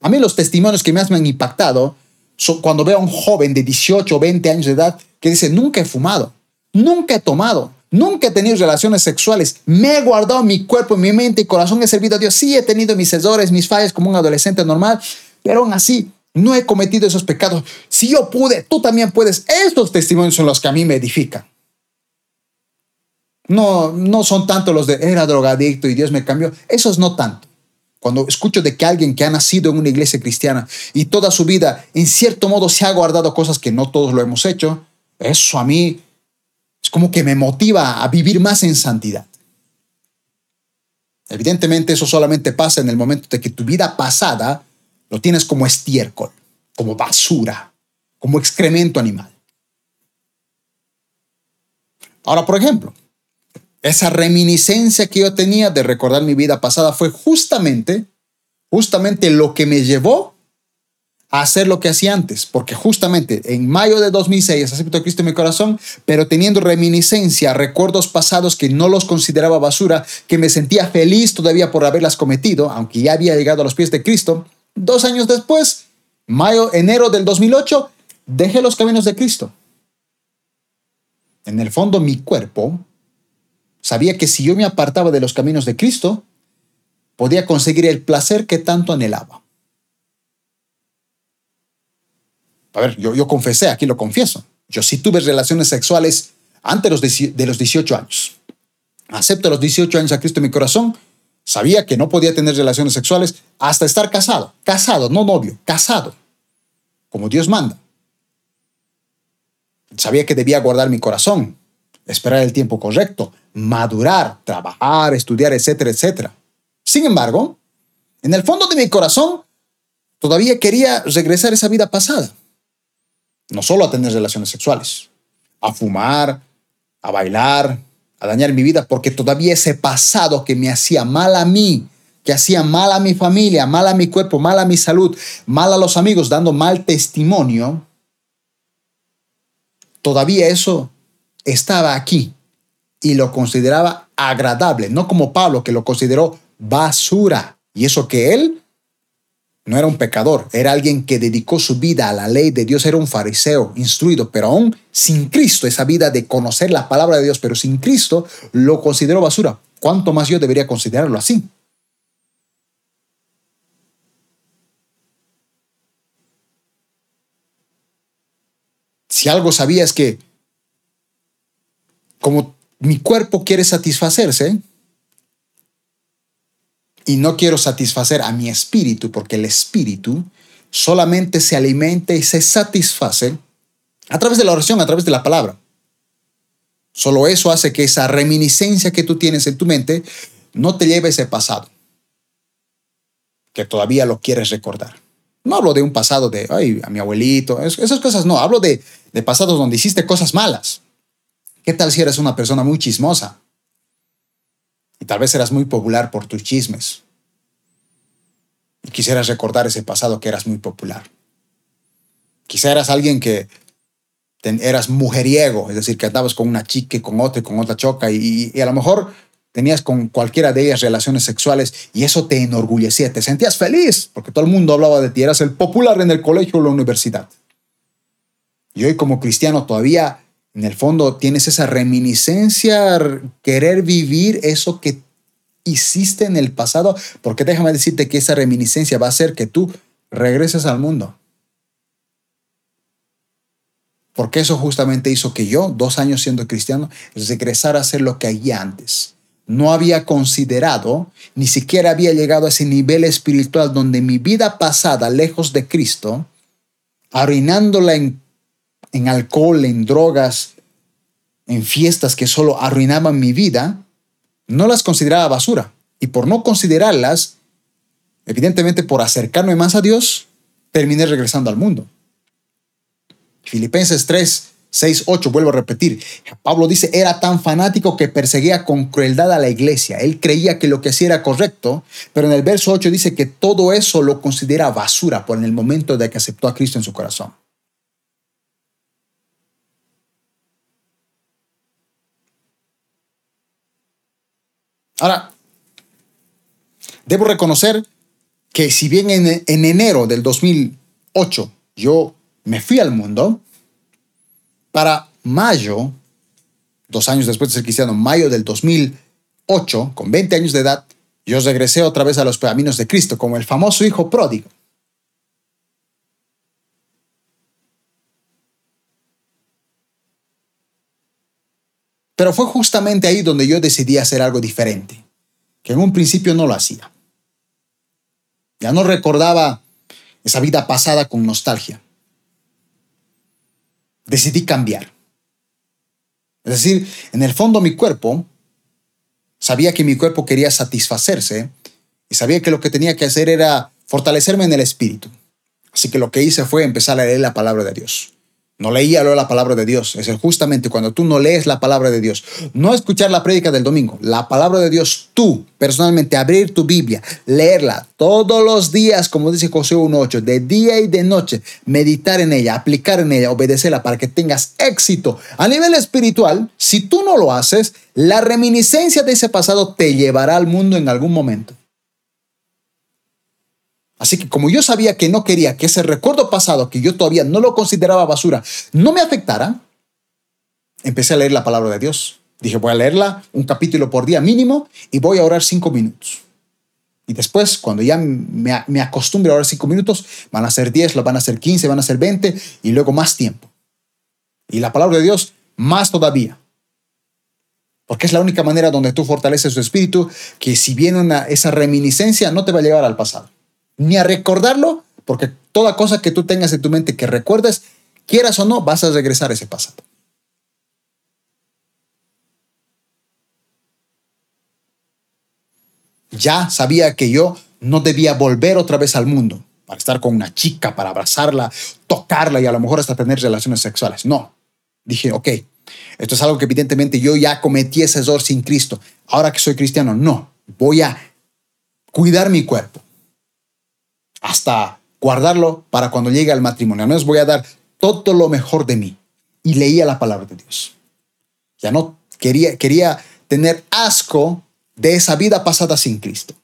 A mí los testimonios que más me han impactado son cuando veo a un joven de 18 o 20 años de edad que dice, nunca he fumado, nunca he tomado, nunca he tenido relaciones sexuales, me he guardado mi cuerpo, mi mente y corazón, he servido a Dios, sí he tenido mis errores, mis fallas como un adolescente normal, pero aún así no he cometido esos pecados. Si yo pude, tú también puedes. Estos testimonios son los que a mí me edifican. No, no son tanto los de era drogadicto y Dios me cambió. Esos no tanto. Cuando escucho de que alguien que ha nacido en una iglesia cristiana y toda su vida en cierto modo se ha guardado cosas que no todos lo hemos hecho, eso a mí es como que me motiva a vivir más en santidad. Evidentemente eso solamente pasa en el momento de que tu vida pasada lo tienes como estiércol, como basura, como excremento animal. Ahora, por ejemplo, esa reminiscencia que yo tenía de recordar mi vida pasada fue justamente, justamente lo que me llevó hacer lo que hacía antes, porque justamente en mayo de 2006 acepto a Cristo en mi corazón, pero teniendo reminiscencia, recuerdos pasados que no los consideraba basura, que me sentía feliz todavía por haberlas cometido, aunque ya había llegado a los pies de Cristo, Dos años después, mayo, enero del 2008, dejé los caminos de Cristo. en el fondo mi cuerpo sabía que si yo me apartaba de los caminos de Cristo, podía conseguir el placer que tanto anhelaba. A ver, yo, yo confesé, aquí lo confieso. Yo sí tuve relaciones sexuales antes de los 18 años. Acepto a los 18 años a Cristo en mi corazón. Sabía que no podía tener relaciones sexuales hasta estar casado. Casado, no novio, casado. Como Dios manda. Sabía que debía guardar mi corazón, esperar el tiempo correcto, madurar, trabajar, estudiar, etcétera, etcétera. Sin embargo, en el fondo de mi corazón, todavía quería regresar a esa vida pasada. No solo a tener relaciones sexuales, a fumar, a bailar, a dañar mi vida, porque todavía ese pasado que me hacía mal a mí, que hacía mal a mi familia, mal a mi cuerpo, mal a mi salud, mal a los amigos, dando mal testimonio, todavía eso estaba aquí y lo consideraba agradable, no como Pablo que lo consideró basura. Y eso que él no era un pecador, era alguien que dedicó su vida a la ley de Dios, era un fariseo instruido, pero aún sin Cristo, esa vida de conocer la palabra de Dios, pero sin Cristo, lo consideró basura. ¿Cuánto más yo debería considerarlo así? Si algo sabía es que como mi cuerpo quiere satisfacerse, y no quiero satisfacer a mi espíritu, porque el espíritu solamente se alimenta y se satisface a través de la oración, a través de la palabra. Solo eso hace que esa reminiscencia que tú tienes en tu mente no te lleve a ese pasado, que todavía lo quieres recordar. No hablo de un pasado de, ay, a mi abuelito, esas cosas no, hablo de, de pasados donde hiciste cosas malas. ¿Qué tal si eres una persona muy chismosa? Y tal vez eras muy popular por tus chismes. Y quisieras recordar ese pasado que eras muy popular. Quizá eras alguien que eras mujeriego, es decir, que andabas con una chica, con otra, con otra choca, y, y a lo mejor tenías con cualquiera de ellas relaciones sexuales y eso te enorgullecía, te sentías feliz porque todo el mundo hablaba de ti, eras el popular en el colegio o la universidad. Y hoy como cristiano todavía en el fondo tienes esa reminiscencia, querer vivir eso que hiciste en el pasado, porque déjame decirte que esa reminiscencia va a hacer que tú regreses al mundo. Porque eso justamente hizo que yo, dos años siendo cristiano, regresara a hacer lo que había antes. No había considerado, ni siquiera había llegado a ese nivel espiritual donde mi vida pasada, lejos de Cristo, arruinándola en en alcohol, en drogas, en fiestas que solo arruinaban mi vida, no las consideraba basura. Y por no considerarlas, evidentemente por acercarme más a Dios, terminé regresando al mundo. Filipenses 3, 6, 8, vuelvo a repetir. Pablo dice, era tan fanático que perseguía con crueldad a la iglesia. Él creía que lo que hacía era correcto, pero en el verso 8 dice que todo eso lo considera basura por el momento de que aceptó a Cristo en su corazón. Ahora, debo reconocer que si bien en, enero del 2008 yo me fui al mundo, para mayo, dos años después de ser cristiano, mayo del 2008, con 20 años de edad, yo regresé otra vez a los caminos de Cristo como el famoso hijo pródigo. Pero fue justamente ahí donde yo decidí hacer algo diferente, que en un principio no lo hacía. Ya no recordaba esa vida pasada con nostalgia. Decidí cambiar. Es decir, en el fondo mi cuerpo sabía que mi cuerpo quería satisfacerse y sabía que lo que tenía que hacer era fortalecerme en el espíritu. Así que lo que hice fue empezar a leer la palabra de Dios. No leía la palabra de Dios. Es justamente cuando tú no lees la palabra de Dios. No escuchar la prédica del domingo. La palabra de Dios, tú personalmente abrir tu Biblia, leerla todos los días, como dice José 1.8, de día y de noche, meditar en ella, aplicar en ella, obedecerla para que tengas éxito a nivel espiritual. Si tú no lo haces, la reminiscencia de ese pasado te llevará al mundo en algún momento. Así que como yo sabía que no quería que ese recuerdo pasado, que yo todavía no lo consideraba basura, no me afectara, empecé a leer la palabra de Dios. Dije, voy a leerla un capítulo por día mínimo y voy a orar cinco minutos. Y después, cuando ya me, acostumbre a orar cinco minutos, van a ser diez, van a ser quince, van a ser veinte y luego más tiempo. Y la palabra de Dios, más todavía. Porque es la única manera donde tú fortaleces tu espíritu, que si viene una, esa reminiscencia, no te va a llevar al pasado. Ni a recordarlo, porque toda cosa que tú tengas en tu mente que recuerdes, quieras o no, vas a regresar a ese pasado. Ya sabía que yo no debía volver otra vez al mundo para estar con una chica, para abrazarla, tocarla y a lo mejor hasta tener relaciones sexuales. No. Dije, ok, esto es algo que evidentemente yo ya cometí ese error sin Cristo. Ahora que soy cristiano, no. Voy a cuidar mi cuerpo hasta guardarlo para cuando llegue al matrimonio. Al menos voy a dar todo lo mejor de mí. Y leía la palabra de Dios. Ya no quería, quería tener asco de esa vida pasada sin Cristo.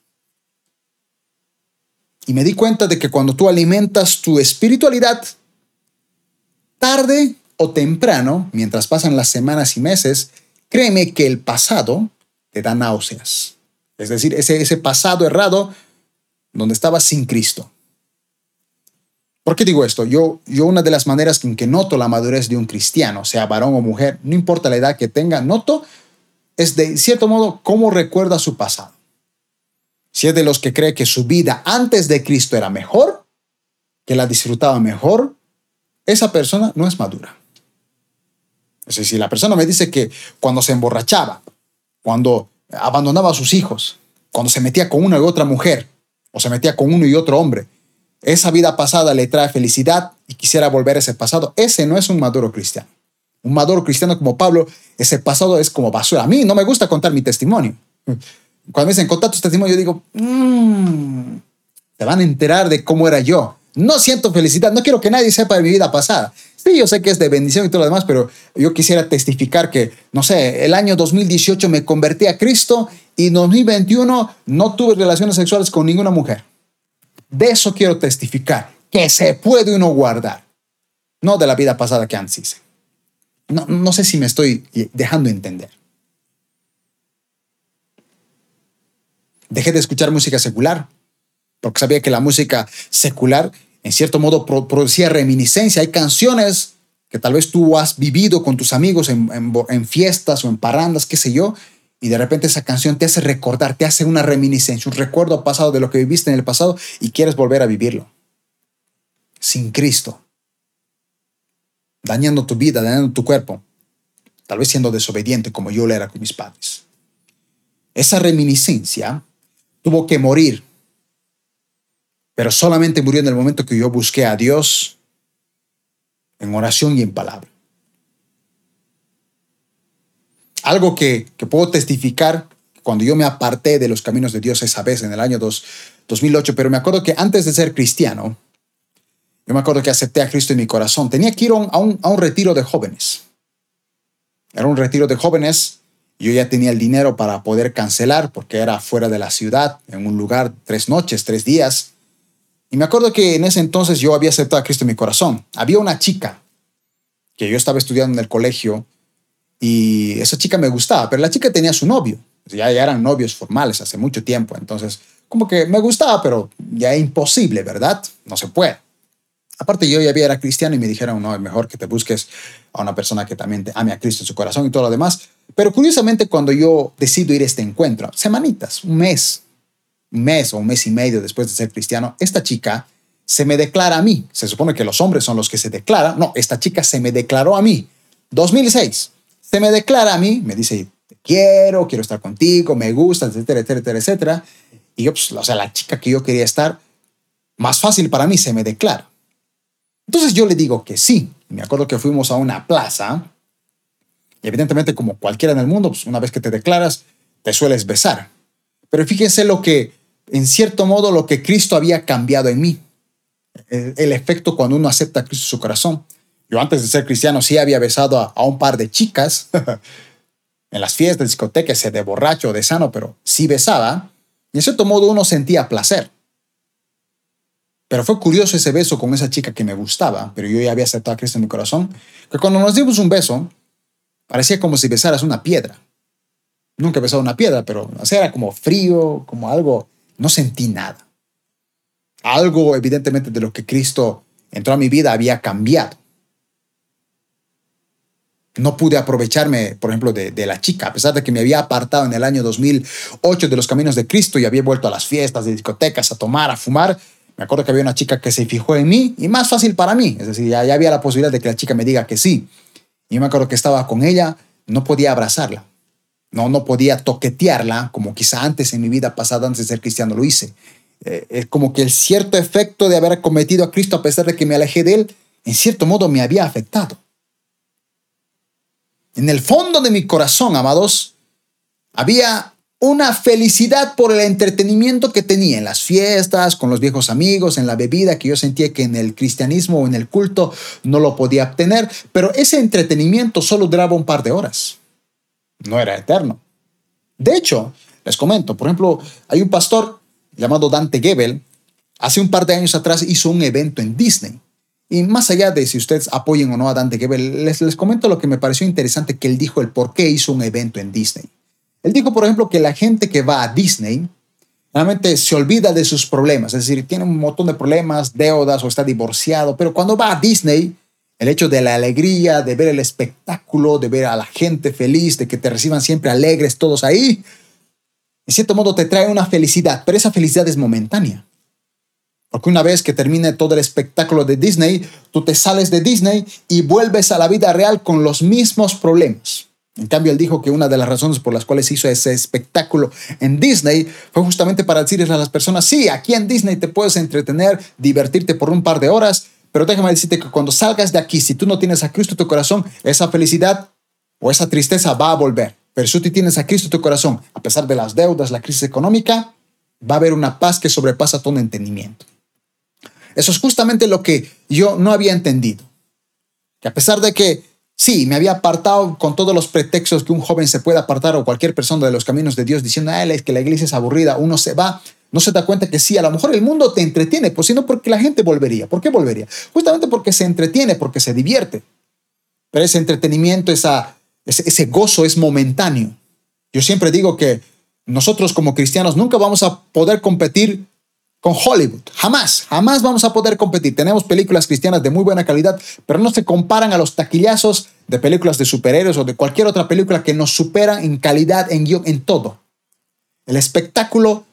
Y me di cuenta de que cuando tú alimentas tu espiritualidad, tarde o temprano, mientras pasan las semanas y meses, créeme que el pasado te da náuseas. Es decir, ese, ese pasado errado donde estabas sin Cristo. ¿Por qué digo esto? Yo, yo una de las maneras en que noto la madurez de un cristiano, sea varón o mujer, no importa la edad que tenga, noto es de cierto modo cómo recuerda su pasado. Si es de los que cree que su vida antes de Cristo era mejor, que la disfrutaba mejor, esa persona no es madura. Es decir, si la persona me dice que cuando se emborrachaba, cuando abandonaba a sus hijos, cuando se metía con una y otra mujer, o se metía con uno y otro hombre, esa vida pasada le trae felicidad y quisiera volver a ese pasado, ese no es un maduro cristiano. Un maduro cristiano como Pablo, ese pasado es como basura. A mí no me gusta contar mi testimonio. Cuando me dicen contar tu testimonio, yo digo, mmm, te van a enterar de cómo era yo. No siento felicidad, no quiero que nadie sepa de mi vida pasada. Sí, yo sé que es de bendición y todo lo demás, pero yo quisiera testificar que, no sé, el año 2018 me convertí a Cristo y en 2021 no tuve relaciones sexuales con ninguna mujer. De eso quiero testificar, que se puede uno guardar, no de la vida pasada que antes hice. No, no sé si me estoy dejando entender. Dejé de escuchar música secular, porque sabía que la música secular en cierto modo producía reminiscencia. Hay canciones que tal vez tú has vivido con tus amigos en, fiestas o en parrandas, qué sé yo, y de repente esa canción te hace recordar, te hace una reminiscencia, un recuerdo pasado de lo que viviste en el pasado y quieres volver a vivirlo. Sin Cristo. Dañando tu vida, dañando tu cuerpo. Tal vez siendo desobediente como yo lo era con mis padres. Esa reminiscencia tuvo que morir pero solamente murió en el momento que yo busqué a Dios en oración y en palabra. Algo que, puedo testificar cuando yo me aparté de los caminos de Dios esa vez en el año 2008, pero me acuerdo que antes de ser cristiano, yo me acuerdo que acepté a Cristo en mi corazón. Tenía que ir a un, a un retiro de jóvenes. Era un retiro de jóvenes. Yo ya tenía el dinero para poder cancelar porque era fuera de la ciudad, en un lugar, tres noches, tres días. Y me acuerdo que en ese entonces yo había aceptado a Cristo en mi corazón. Había una chica que yo estaba estudiando en el colegio y esa chica me gustaba, pero la chica tenía su novio. Ya, eran novios formales hace mucho tiempo. Entonces, como que me gustaba, pero ya es imposible, ¿verdad? No se puede. Aparte, yo ya había era cristiano y me dijeron, no, es mejor que te busques a una persona que también te ame a Cristo en su corazón y todo lo demás. Pero curiosamente, cuando yo decido ir a este encuentro, semanitas, un mes, mes o un mes y medio después de ser cristiano, esta chica se me declara a mí. Se supone que los hombres son los que se declaran. No, esta chica se me declaró a mí. 2006. Se me declara a mí, me dice, te quiero, quiero estar contigo, me gusta, etcétera, etcétera, etcétera. Y yo, pues, o sea, la chica que yo quería estar, más fácil para mí, se me declara. Entonces yo le digo que sí. Me acuerdo que fuimos a una plaza. Y evidentemente, como cualquiera en el mundo, pues una vez que te declaras, te sueles besar. Pero fíjense lo que en cierto modo lo que Cristo había cambiado en mí. El, efecto cuando uno acepta a Cristo en su corazón. Yo antes de ser cristiano sí había besado a, un par de chicas en las fiestas, discotecas, de borracho o de sano, pero sí besaba. Y en cierto modo uno sentía placer. Pero fue curioso ese beso con esa chica que me gustaba, pero yo ya había aceptado a Cristo en mi corazón, que cuando nos dimos un beso, parecía como si besaras una piedra. Nunca he besado una piedra, pero era como frío, como algo, no sentí nada. Algo evidentemente de lo que Cristo entró a mi vida había cambiado. No pude aprovecharme, por ejemplo, de, la chica, a pesar de que me había apartado en el año 2008 de los caminos de Cristo y había vuelto a las fiestas, de discotecas, a tomar, a fumar. Me acuerdo que había una chica que se fijó en mí y más fácil para mí. Es decir, ya había la posibilidad de que la chica me diga que sí. Y me acuerdo que estaba con ella, no podía abrazarla. No, no podía toquetearla como quizá antes en mi vida pasada, antes de ser cristiano, lo hice. Eh, es como que el cierto efecto de haber cometido a Cristo, a pesar de que me alejé de él, en cierto modo me había afectado. En el fondo de mi corazón, amados, había una felicidad por el entretenimiento que tenía en las fiestas, con los viejos amigos, en la bebida, que yo sentía que en el cristianismo o en el culto no lo podía obtener, pero ese entretenimiento solo duraba un par de horas. No era eterno. De hecho, les comento, por ejemplo, hay un pastor llamado Dante Gebel, hace un par de años atrás hizo un evento en Disney. Y más allá de si ustedes apoyen o no a Dante Gebel, les, les comento lo que me pareció interesante que él dijo el por qué hizo un evento en Disney. Él dijo, por ejemplo, que la gente que va a Disney realmente se olvida de sus problemas, es decir, tiene un montón de problemas, deudas o está divorciado, pero cuando va a Disney, el hecho de la alegría, de ver el espectáculo, de ver a la gente feliz, de que te reciban siempre alegres todos ahí, en cierto modo te trae una felicidad, pero esa felicidad es momentánea. Porque una vez que termine todo el espectáculo de Disney, tú te sales de Disney y vuelves a la vida real con los mismos problemas. En cambio, él dijo que una de las razones por las cuales hizo ese espectáculo en Disney fue justamente para decirles a las personas, sí, aquí en Disney te puedes entretener, divertirte por un par de horas, pero déjame decirte que cuando salgas de aquí, si tú no tienes a Cristo en tu corazón, esa felicidad o esa tristeza va a volver. Pero si tú tienes a Cristo en tu corazón, a pesar de las deudas, la crisis económica, va a haber una paz que sobrepasa todo entendimiento. Eso es justamente lo que yo no había entendido. Que a pesar de que Sí, me había apartado con todos los pretextos que un joven se puede apartar o cualquier persona de los caminos de Dios diciendo, ah, es que la iglesia es aburrida, uno se va, no se da cuenta que sí, a lo mejor el mundo te entretiene, pues sino porque la gente volvería. ¿Por qué volvería? Justamente porque se entretiene, porque se divierte. Pero ese entretenimiento, esa, ese, ese gozo es momentáneo. Yo siempre digo que nosotros como cristianos nunca vamos a poder competir con Hollywood. Jamás, jamás vamos a poder competir. Tenemos películas cristianas de muy buena calidad, pero no se comparan a los taquillazos de películas de superhéroes o de cualquier otra película que nos superan en calidad, en guion, en todo. El espectáculo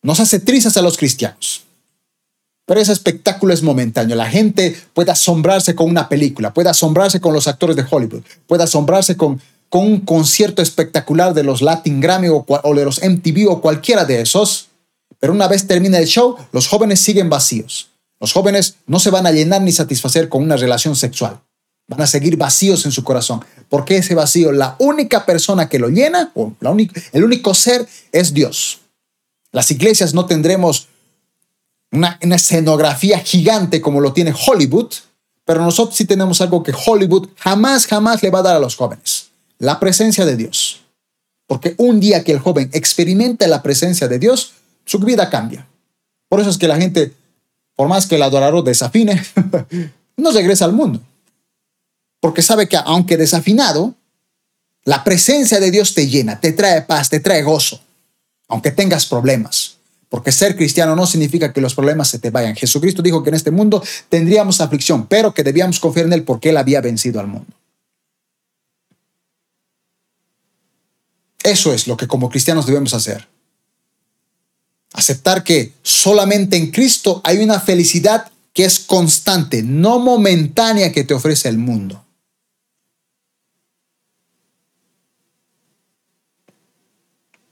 nos hace trizas a los cristianos. Pero ese espectáculo es momentáneo. La gente puede asombrarse con una película, puede asombrarse con los actores de Hollywood, puede asombrarse con, con un concierto espectacular de los Latin Grammy o, o de los MTV o cualquiera de esos pero una vez termina el show, los jóvenes siguen vacíos. Los jóvenes no se van a llenar ni satisfacer con una relación sexual. Van a seguir vacíos en su corazón. porque ese vacío? La única persona que lo llena, o el único ser, es Dios. Las iglesias no tendremos una, una escenografía gigante como lo tiene Hollywood, pero nosotros sí tenemos algo que Hollywood jamás, jamás le va a dar a los jóvenes. La presencia de Dios. Porque un día que el joven experimente la presencia de Dios, su vida cambia. Por eso es que la gente, por más que el adorador desafine, no regresa al mundo. Porque sabe que aunque desafinado, la presencia de Dios te llena, te trae paz, te trae gozo, aunque tengas problemas. Porque ser cristiano no significa que los problemas se te vayan. Jesucristo dijo que en este mundo tendríamos aflicción, pero que debíamos confiar en Él porque Él había vencido al mundo. Eso es lo que como cristianos debemos hacer. Aceptar que solamente en Cristo hay una felicidad que es constante, no momentánea que te ofrece el mundo.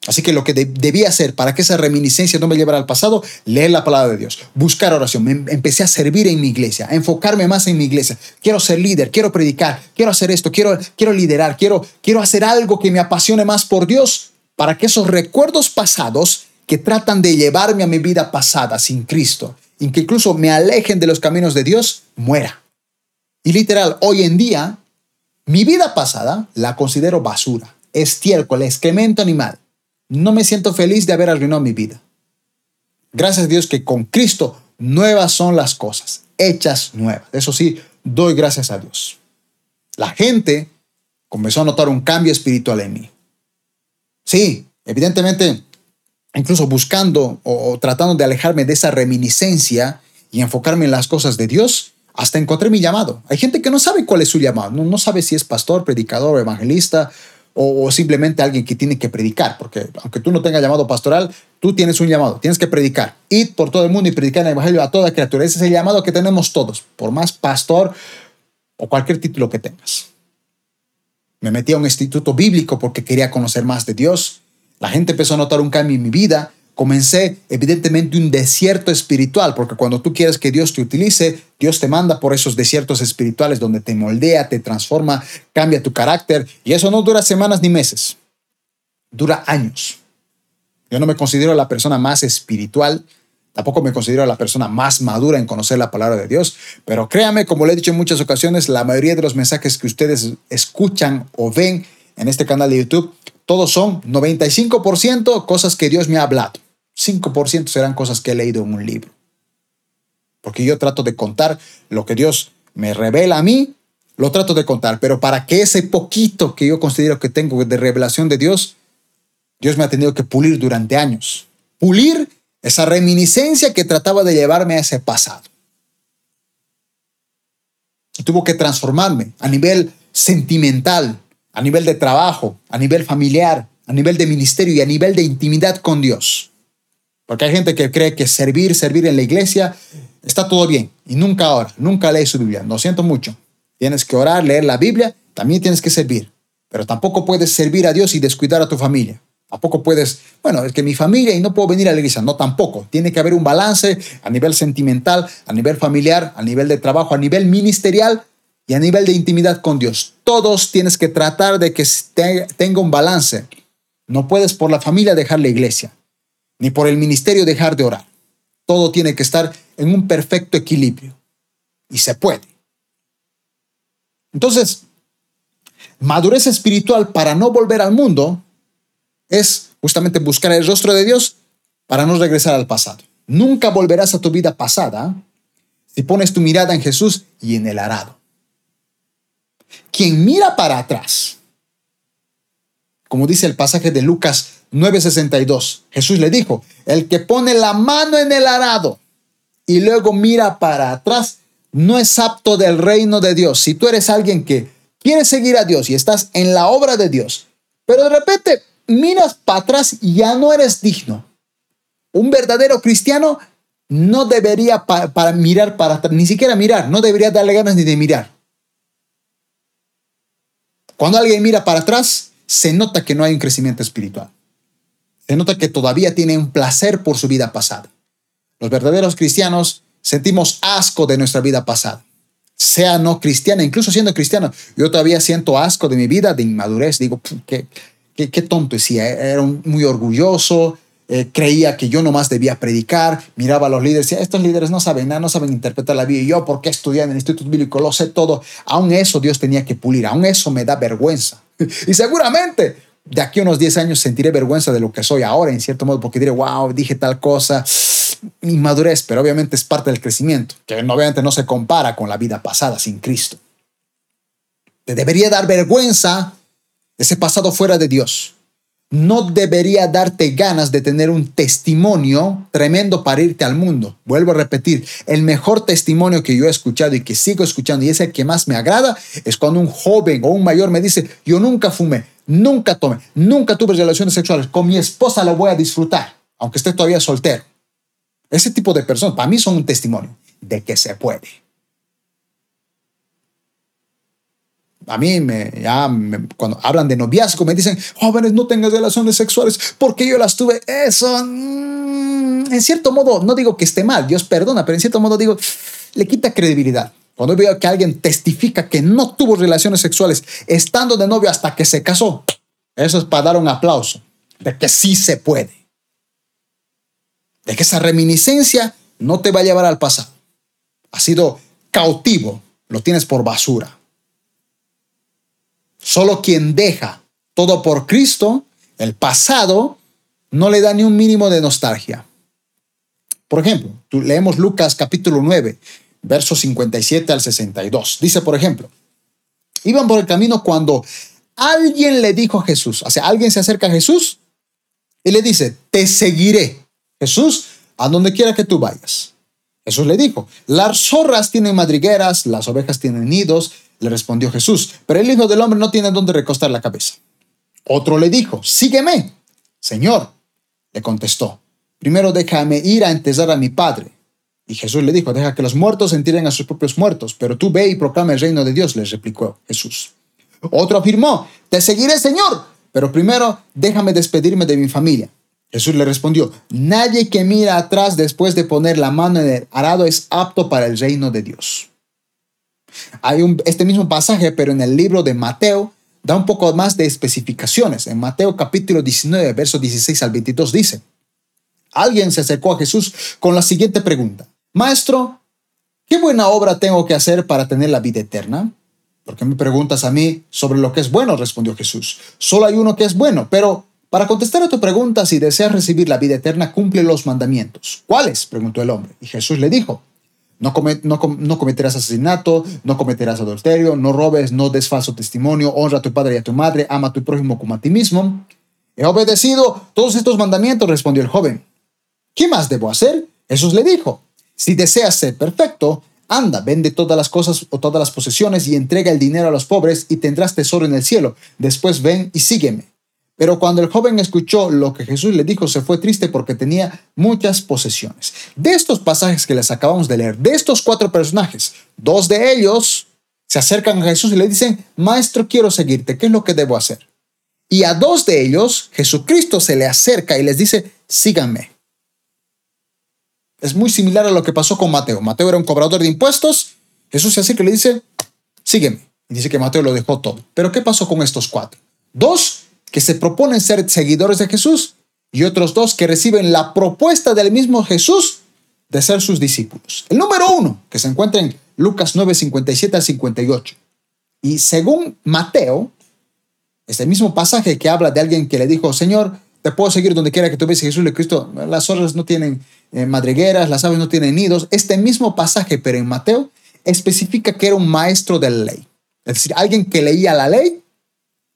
Así que lo que debía hacer para que esa reminiscencia no me llevara al pasado, leer la palabra de Dios, buscar oración. Me empecé a servir en mi iglesia, a enfocarme más en mi iglesia. Quiero ser líder, quiero predicar, quiero hacer esto, quiero, quiero liderar, quiero, quiero hacer algo que me apasione más por Dios para que esos recuerdos pasados que tratan de llevarme a mi vida pasada sin Cristo y que incluso me alejen de los caminos de Dios, muera. Y literal, hoy en día, mi vida pasada la considero basura, estiércol, excremento animal. No me siento feliz de haber arruinado mi vida. Gracias a Dios que con Cristo nuevas son las cosas, hechas nuevas. Eso sí, doy gracias a Dios. La gente comenzó a notar un cambio espiritual en mí. Sí, evidentemente, incluso buscando o, tratando de alejarme de esa reminiscencia y enfocarme en las cosas de Dios, hasta encontré mi llamado. Hay gente que no sabe cuál es su llamado, no, sabe si es pastor, predicador, evangelista o, simplemente alguien que tiene que predicar, porque aunque tú no tengas llamado pastoral, tú tienes un llamado, tienes que predicar. Ir por todo el mundo y predicar el evangelio a toda criatura. Ese es el llamado que tenemos todos, por más pastor o cualquier título que tengas. Me metí a un instituto bíblico porque quería conocer más de Dios. La gente empezó a notar un cambio en mi vida comencé evidentemente un desierto espiritual, porque cuando tú quieres que Dios te utilice, Dios te manda por esos desiertos espirituales donde te moldea, te transforma, cambia tu carácter, y eso no dura semanas ni meses, dura años. Yo no me considero la persona más espiritual, tampoco me considero la persona más madura en conocer la palabra de Dios, pero créame, como le he dicho en muchas ocasiones, la mayoría de los mensajes que ustedes escuchan o ven en este canal de YouTube, todos son 95% cosas que Dios me ha hablado. 5% serán cosas que he leído en un libro. Porque yo trato de contar lo que Dios me revela a mí, lo trato de contar, pero para que ese poquito que yo considero que tengo de revelación de Dios, Dios me ha tenido que pulir durante años. Pulir esa reminiscencia que trataba de llevarme a ese pasado. Tuvo que transformarme a nivel sentimental, a nivel de trabajo, a nivel familiar, a nivel de ministerio y a nivel de intimidad con Dios. Porque hay gente que cree que servir, servir en la iglesia, está todo bien. Y nunca ora, nunca lee su Biblia. Lo siento mucho. Tienes que orar, leer la Biblia, también tienes que servir. Pero tampoco puedes servir a Dios y descuidar a tu familia. Tampoco puedes, bueno, es que mi familia y no puedo venir a la iglesia. No, tampoco. Tiene que haber un balance a nivel sentimental, a nivel familiar, a nivel de trabajo, a nivel ministerial y a nivel de intimidad con Dios. Todos tienes que tratar de que tenga un balance. No puedes por la familia dejar la iglesia ni por el ministerio dejar de orar. Todo tiene que estar en un perfecto equilibrio. Y se puede. Entonces, madurez espiritual para no volver al mundo es justamente buscar el rostro de Dios para no regresar al pasado. Nunca volverás a tu vida pasada si pones tu mirada en Jesús y en el arado. Quien mira para atrás, como dice el pasaje de Lucas 9:62. Jesús le dijo, el que pone la mano en el arado y luego mira para atrás, no es apto del reino de Dios. Si tú eres alguien que quiere seguir a Dios y estás en la obra de Dios, pero de repente miras para atrás y ya no eres digno. Un verdadero cristiano no debería para mirar para atrás, ni siquiera mirar, no debería darle ganas ni de mirar. Cuando alguien mira para atrás, se nota que no hay un crecimiento espiritual. Se nota que todavía tiene un placer por su vida pasada. Los verdaderos cristianos sentimos asco de nuestra vida pasada. Sea no cristiana, incluso siendo cristiano, yo todavía siento asco de mi vida, de inmadurez. Digo, qué, qué, tonto decía. Era muy orgulloso, eh, creía que yo nomás debía predicar, miraba a los líderes, decía, estos líderes no saben nada, no saben interpretar la vida. Y yo, ¿por qué estudié en el Instituto Bíblico? Lo sé todo. Aún eso Dios tenía que pulir, aún eso me da vergüenza. y seguramente de aquí a unos 10 años sentiré vergüenza de lo que soy ahora, en cierto modo, porque diré, wow, dije tal cosa, inmadurez, pero obviamente es parte del crecimiento, que obviamente no se compara con la vida pasada sin Cristo. Te debería dar vergüenza ese pasado fuera de Dios. No debería darte ganas de tener un testimonio tremendo para irte al mundo. Vuelvo a repetir, el mejor testimonio que yo he escuchado y que sigo escuchando y es el que más me agrada es cuando un joven o un mayor me dice, yo nunca fumé, Nunca tome, nunca tuve relaciones sexuales. Con mi esposa lo voy a disfrutar, aunque esté todavía soltero. Ese tipo de personas para mí son un testimonio de que se puede. A mí, me, ya cuando hablan de noviazgo, me dicen, jóvenes, no tengas relaciones sexuales porque yo las tuve. Eso, mm, en cierto modo, no digo que esté mal, Dios perdona, pero en cierto modo digo, le quita credibilidad. Cuando veo que alguien testifica que no tuvo relaciones sexuales estando de novio hasta que se casó, eso es para dar un aplauso de que sí se puede. De que esa reminiscencia no te va a llevar al pasado. Has sido cautivo, lo tienes por basura. Solo quien deja todo por Cristo, el pasado, no le da ni un mínimo de nostalgia. Por ejemplo, leemos Lucas capítulo 9, versos 57 al 62. Dice, por ejemplo, iban por el camino cuando alguien le dijo a Jesús, o sea, alguien se acerca a Jesús y le dice, te seguiré. Jesús, a donde quiera que tú vayas. Jesús le dijo, las zorras tienen madrigueras, las ovejas tienen nidos, le respondió Jesús, pero el Hijo del Hombre no tiene dónde recostar la cabeza. Otro le dijo, sígueme. Señor, le contestó, primero déjame ir a enterrar a mi Padre. Y Jesús le dijo, deja que los muertos entierren a sus propios muertos, pero tú ve y proclama el reino de Dios, le replicó Jesús. Otro afirmó, te seguiré, Señor, pero primero déjame despedirme de mi familia. Jesús le respondió, nadie que mira atrás después de poner la mano en el arado es apto para el reino de Dios. Hay un, este mismo pasaje, pero en el libro de Mateo, da un poco más de especificaciones. En Mateo capítulo 19, verso 16 al 22 dice, alguien se acercó a Jesús con la siguiente pregunta, Maestro, ¿qué buena obra tengo que hacer para tener la vida eterna? ¿Por qué me preguntas a mí sobre lo que es bueno? respondió Jesús. Solo hay uno que es bueno, pero para contestar a tu pregunta, si deseas recibir la vida eterna, cumple los mandamientos. ¿Cuáles? preguntó el hombre. Y Jesús le dijo, no, no, cometerás asesinato, no cometerás adulterio, no robes, no des falso testimonio, honra a tu padre y a tu madre, ama a tu prójimo como a ti mismo. He obedecido todos estos mandamientos, respondió el joven. ¿Qué más debo hacer? Jesús le dijo, si deseas ser perfecto, anda, vende todas las cosas o todas las posesiones y entrega el dinero a los pobres y tendrás tesoro en el cielo. Después ven y sígueme. Pero cuando el joven escuchó lo que Jesús le dijo, se fue triste porque tenía muchas posesiones. De estos pasajes que les acabamos de leer, de estos cuatro personajes, dos de ellos se acercan a Jesús y le dicen, Maestro, quiero seguirte, ¿qué es lo que debo hacer? Y a dos de ellos, Jesucristo se le acerca y les dice, síganme. Es muy similar a lo que pasó con Mateo. Mateo era un cobrador de impuestos. Jesús se acerca y le dice, sígueme. Y dice que Mateo lo dejó todo. Pero ¿qué pasó con estos cuatro? Dos que se proponen ser seguidores de Jesús y otros dos que reciben la propuesta del mismo Jesús de ser sus discípulos. El número uno, que se encuentra en Lucas 9, 57 a 58. Y según Mateo, este mismo pasaje que habla de alguien que le dijo, Señor, te puedo seguir donde quiera que tú veas Jesús le Cristo, las zorras no tienen eh, madrigueras, las aves no tienen nidos. Este mismo pasaje, pero en Mateo, especifica que era un maestro de la ley. Es decir, alguien que leía la ley,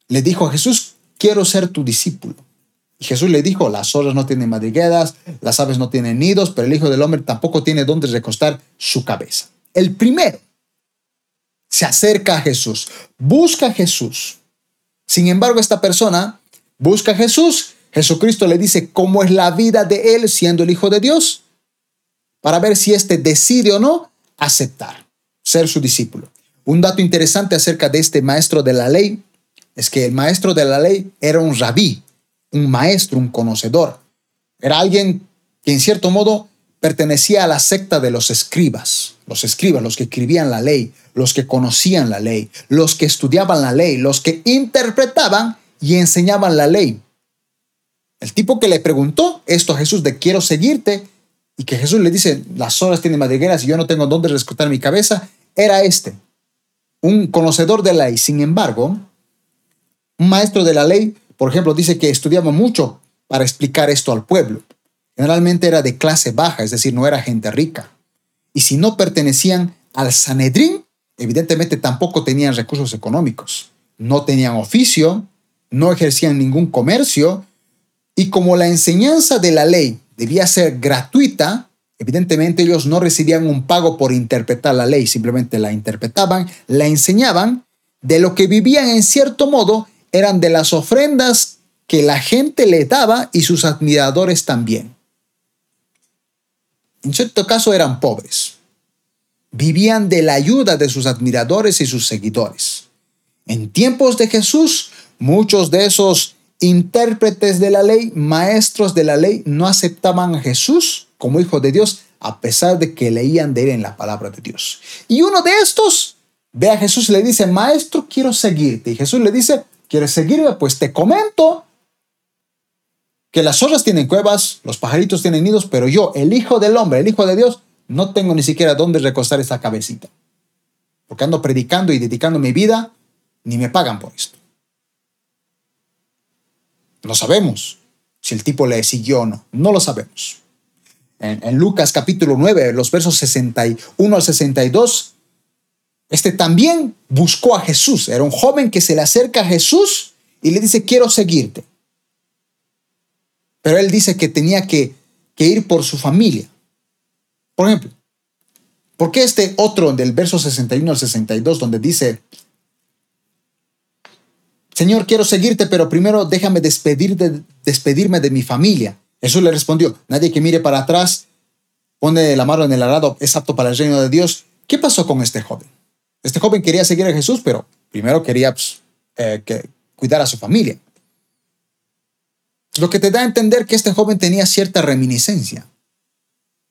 le dijo a Jesús, quiero ser tu discípulo. Y Jesús le dijo, las zorras no tienen madrigueras, las aves no tienen nidos, pero el Hijo del Hombre tampoco tiene dónde recostar su cabeza. El primero se acerca a Jesús, busca a Jesús. Sin embargo, esta persona busca a Jesús. Jesucristo le dice cómo es la vida de él siendo el Hijo de Dios, para ver si éste decide o no aceptar ser su discípulo. Un dato interesante acerca de este maestro de la ley es que el maestro de la ley era un rabí, un maestro, un conocedor. Era alguien que en cierto modo pertenecía a la secta de los escribas, los escribas, los que escribían la ley, los que conocían la ley, los que estudiaban la ley, los que interpretaban y enseñaban la ley. El tipo que le preguntó esto a Jesús de quiero seguirte y que Jesús le dice las horas tienen madrigueras y yo no tengo dónde rescatar mi cabeza, era este, un conocedor de la ley. Sin embargo, un maestro de la ley, por ejemplo, dice que estudiaba mucho para explicar esto al pueblo. Generalmente era de clase baja, es decir, no era gente rica. Y si no pertenecían al Sanedrín, evidentemente tampoco tenían recursos económicos. No tenían oficio, no ejercían ningún comercio. Y como la enseñanza de la ley debía ser gratuita, evidentemente ellos no recibían un pago por interpretar la ley, simplemente la interpretaban, la enseñaban, de lo que vivían en cierto modo eran de las ofrendas que la gente le daba y sus admiradores también. En cierto caso eran pobres. Vivían de la ayuda de sus admiradores y sus seguidores. En tiempos de Jesús, muchos de esos intérpretes de la ley, maestros de la ley, no aceptaban a Jesús como hijo de Dios a pesar de que leían de él en la palabra de Dios. Y uno de estos ve a Jesús y le dice, maestro, quiero seguirte. Y Jesús le dice, ¿Quieres seguirme? Pues te comento que las zorras tienen cuevas, los pajaritos tienen nidos, pero yo, el Hijo del Hombre, el Hijo de Dios, no tengo ni siquiera dónde recostar esta cabecita. Porque ando predicando y dedicando mi vida, ni me pagan por esto. No sabemos si el tipo le siguió o no. No lo sabemos. En, en Lucas capítulo 9, los versos 61 al 62, este también buscó a Jesús. Era un joven que se le acerca a Jesús y le dice, quiero seguirte. Pero él dice que tenía que, que ir por su familia. Por ejemplo, ¿por qué este otro del verso 61 al 62 donde dice, Señor, quiero seguirte, pero primero déjame despedir de, despedirme de mi familia? Jesús le respondió, nadie que mire para atrás, pone la mano en el arado, es apto para el reino de Dios. ¿Qué pasó con este joven? Este joven quería seguir a Jesús, pero primero quería pues, eh, que, cuidar a su familia. Lo que te da a entender que este joven tenía cierta reminiscencia,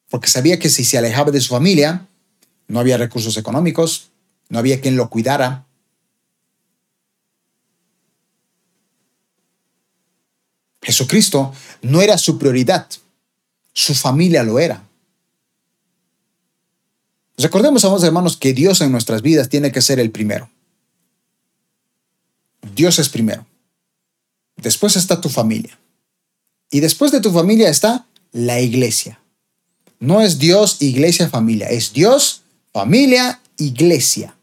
porque sabía que si se alejaba de su familia, no había recursos económicos, no había quien lo cuidara. Jesucristo no era su prioridad, su familia lo era. Recordemos, amados hermanos, que Dios en nuestras vidas tiene que ser el primero. Dios es primero. Después está tu familia. Y después de tu familia está la iglesia. No es Dios, iglesia, familia. Es Dios, familia, iglesia.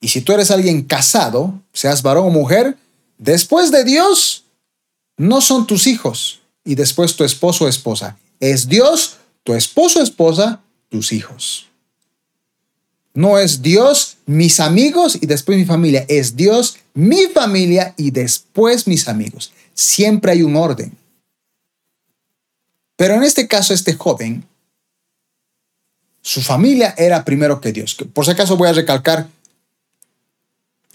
Y si tú eres alguien casado, seas varón o mujer, después de Dios, no son tus hijos. Y después tu esposo o esposa. Es Dios, tu esposo o esposa, tus hijos. No es Dios, mis amigos y después mi familia. Es Dios, mi familia y después mis amigos. Siempre hay un orden. Pero en este caso, este joven, su familia era primero que Dios. Por si acaso voy a recalcar,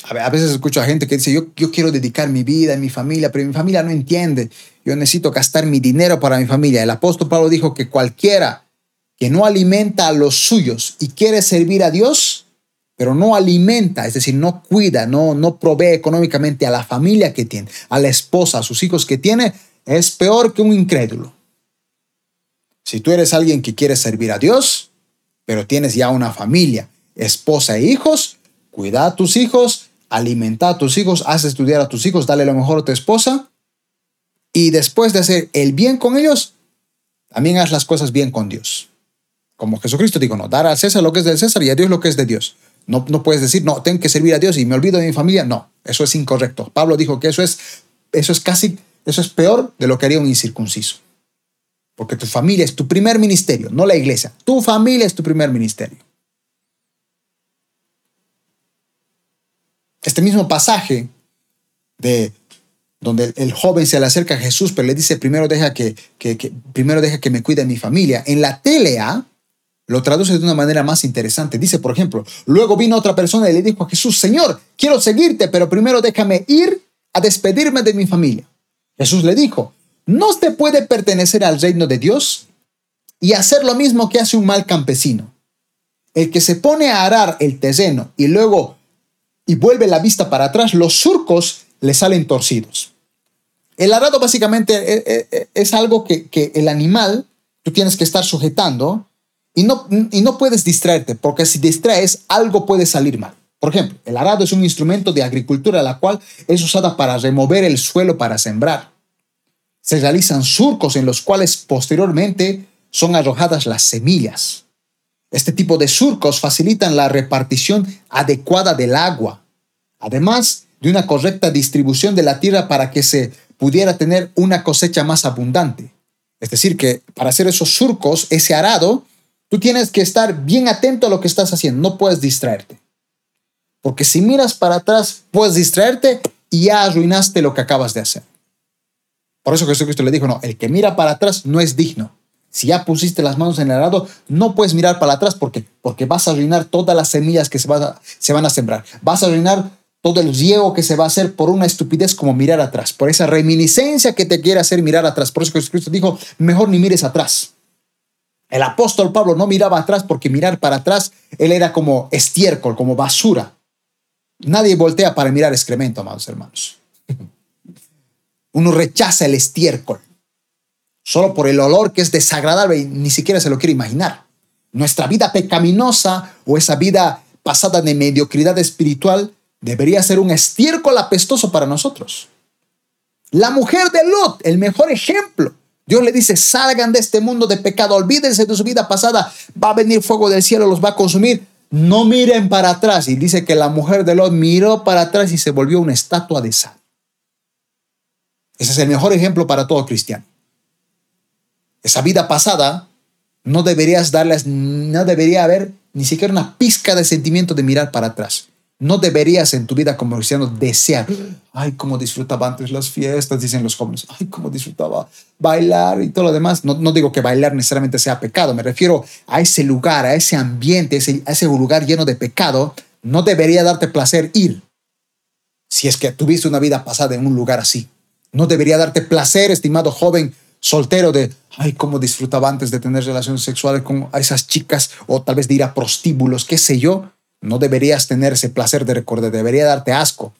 a veces escucho a gente que dice, yo, yo quiero dedicar mi vida a mi familia, pero mi familia no entiende. Yo necesito gastar mi dinero para mi familia. El apóstol Pablo dijo que cualquiera que no alimenta a los suyos y quiere servir a Dios, pero no alimenta, es decir, no cuida, no, no provee económicamente a la familia que tiene, a la esposa, a sus hijos que tiene, es peor que un incrédulo. Si tú eres alguien que quiere servir a Dios, pero tienes ya una familia, esposa e hijos, cuida a tus hijos, alimenta a tus hijos, haz estudiar a tus hijos, dale lo mejor a tu esposa, y después de hacer el bien con ellos, también haz las cosas bien con Dios. Como Jesucristo dijo, no, dar a César lo que es del César y a Dios lo que es de Dios. No, puedes decir, no, tengo que servir a Dios y me olvido de mi familia. No, eso es incorrecto. Pablo dijo que eso es, eso es casi, eso es peor de lo que haría un incircunciso. Porque tu familia es tu primer ministerio, no la iglesia. Tu familia es tu primer ministerio. Este mismo pasaje de donde el joven se le acerca a Jesús, pero le dice, primero deja que, que primero deja que me cuide mi familia. En la TLA, lo traduce de una manera más interesante. Dice, por ejemplo, luego vino otra persona y le dijo a Jesús, Señor, quiero seguirte, pero primero déjame ir a despedirme de mi familia. Jesús le dijo, no se puede pertenecer al reino de Dios y hacer lo mismo que hace un mal campesino. El que se pone a arar el terreno y luego y vuelve la vista para atrás, los surcos le salen torcidos. El arado básicamente eh, eh, eh, es algo que el animal, tú tienes que estar sujetando y no, y no puedes distraerte, porque si distraes, algo puede salir mal. Por ejemplo, el arado es un instrumento de agricultura la cual es usada para remover el suelo para sembrar. Se realizan surcos en los cuales posteriormente son arrojadas las semillas. Este tipo de surcos facilitan la repartición adecuada del agua, además de una correcta distribución de la tierra para que se pudiera tener una cosecha más abundante. Es decir, que para hacer esos surcos, ese arado Tú tienes que estar bien atento a lo que estás haciendo, no puedes distraerte. Porque si miras para atrás, puedes distraerte y ya arruinaste lo que acabas de hacer. Por eso Jesucristo le dijo, no, el que mira para atrás no es digno. Si ya pusiste las manos en el arado, no puedes mirar para atrás porque, porque vas a arruinar todas las semillas que se, van a sembrar. Vas a arruinar todo el riego que se va a hacer por una estupidez como mirar atrás, por esa reminiscencia que te quiere hacer mirar atrás. Por eso Jesucristo dijo, mejor ni mires atrás. El apóstol Pablo no miraba atrás porque mirar para atrás, él era como estiércol, como basura. Nadie voltea para mirar excremento, amados hermanos. Uno rechaza el estiércol solo por el olor que es desagradable y ni siquiera se lo quiere imaginar. Nuestra vida pecaminosa o esa vida pasada de mediocridad espiritual debería ser un estiércol apestoso para nosotros. La mujer de Lot, el mejor ejemplo. Dios le dice, salgan de este mundo de pecado, olvídense de su vida pasada, va a venir fuego del cielo, los va a consumir. no miren para atrás. Y dice que la mujer de Lot miró para atrás y se volvió una estatua de sal. Ese es el mejor ejemplo para todo cristiano. Esa vida pasada no deberías darles, no debería haber ni siquiera una pizca de sentimiento de mirar para atrás. No deberías en tu vida como cristiano desear, ay, cómo disfrutaba antes las fiestas, dicen los jóvenes, ay, cómo disfrutaba bailar y todo lo demás. No, no digo que bailar necesariamente sea pecado, me refiero a ese lugar, a ese ambiente, ese, a ese lugar lleno de pecado. No debería darte placer ir si es que tuviste una vida pasada en un lugar así. No debería darte placer, estimado joven soltero, de, ay, cómo disfrutaba antes de tener relaciones sexuales con esas chicas o tal vez de ir a prostíbulos, qué sé yo. No deberías tener ese placer de recordar, debería darte asco,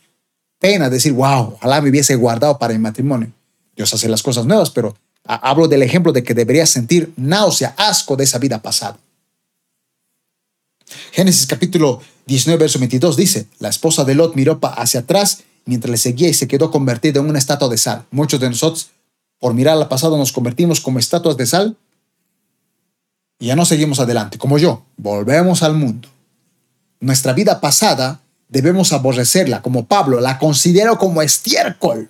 pena, decir, wow, ojalá me hubiese guardado para el matrimonio. Dios hace las cosas nuevas, pero hablo del ejemplo de que deberías sentir náusea, asco de esa vida pasada. Génesis capítulo 19, verso 22 dice, la esposa de Lot miró hacia atrás mientras le seguía y se quedó convertida en una estatua de sal. Muchos de nosotros, por mirar al pasado, nos convertimos como estatuas de sal y ya no seguimos adelante, como yo, volvemos al mundo nuestra vida pasada debemos aborrecerla, como Pablo, la considero como estiércol.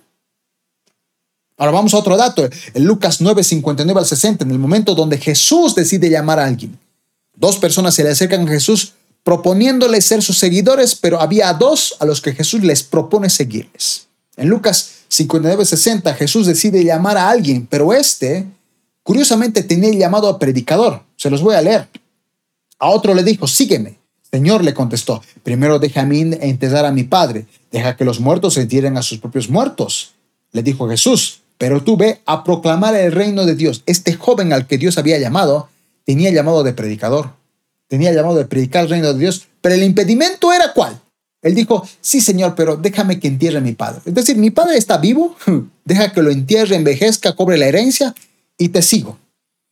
Ahora vamos a otro dato, en Lucas 9, 59 al 60, en el momento donde Jesús decide llamar a alguien. Dos personas se le acercan a Jesús proponiéndole ser sus seguidores, pero había dos a los que Jesús les propone seguirles. En Lucas 59, 60, Jesús decide llamar a alguien, pero este, curiosamente, tenía el llamado a predicador. Se los voy a leer. A otro le dijo, sígueme. Señor le contestó, primero deja a mí enterrar a mi padre, deja que los muertos se entierren a sus propios muertos. Le dijo Jesús, pero tú ve a proclamar el reino de Dios. Este joven al que Dios había llamado tenía llamado de predicador, tenía llamado de predicar el reino de Dios, pero el impedimento era cuál. Él dijo, sí Señor, pero déjame que entierre a mi padre. Es decir, mi padre está vivo, deja que lo entierre, envejezca, cobre la herencia y te sigo.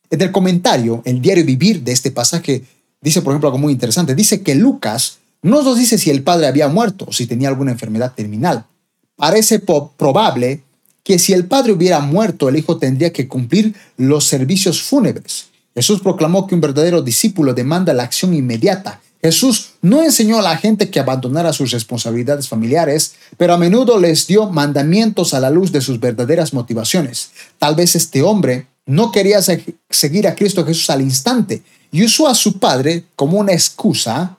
En el comentario, el diario vivir de este pasaje, dice, por ejemplo, algo muy interesante. Dice que Lucas no nos dice si el padre había muerto o si tenía alguna enfermedad terminal. Parece probable que si el padre hubiera muerto, el hijo tendría que cumplir los servicios fúnebres. Jesús proclamó que un verdadero discípulo demanda la acción inmediata. Jesús no enseñó a la gente que abandonara sus responsabilidades familiares, pero a menudo les dio mandamientos a la luz de sus verdaderas motivaciones. Tal vez este hombre no quería seguir a Cristo Jesús al instante y usó a su padre como una excusa,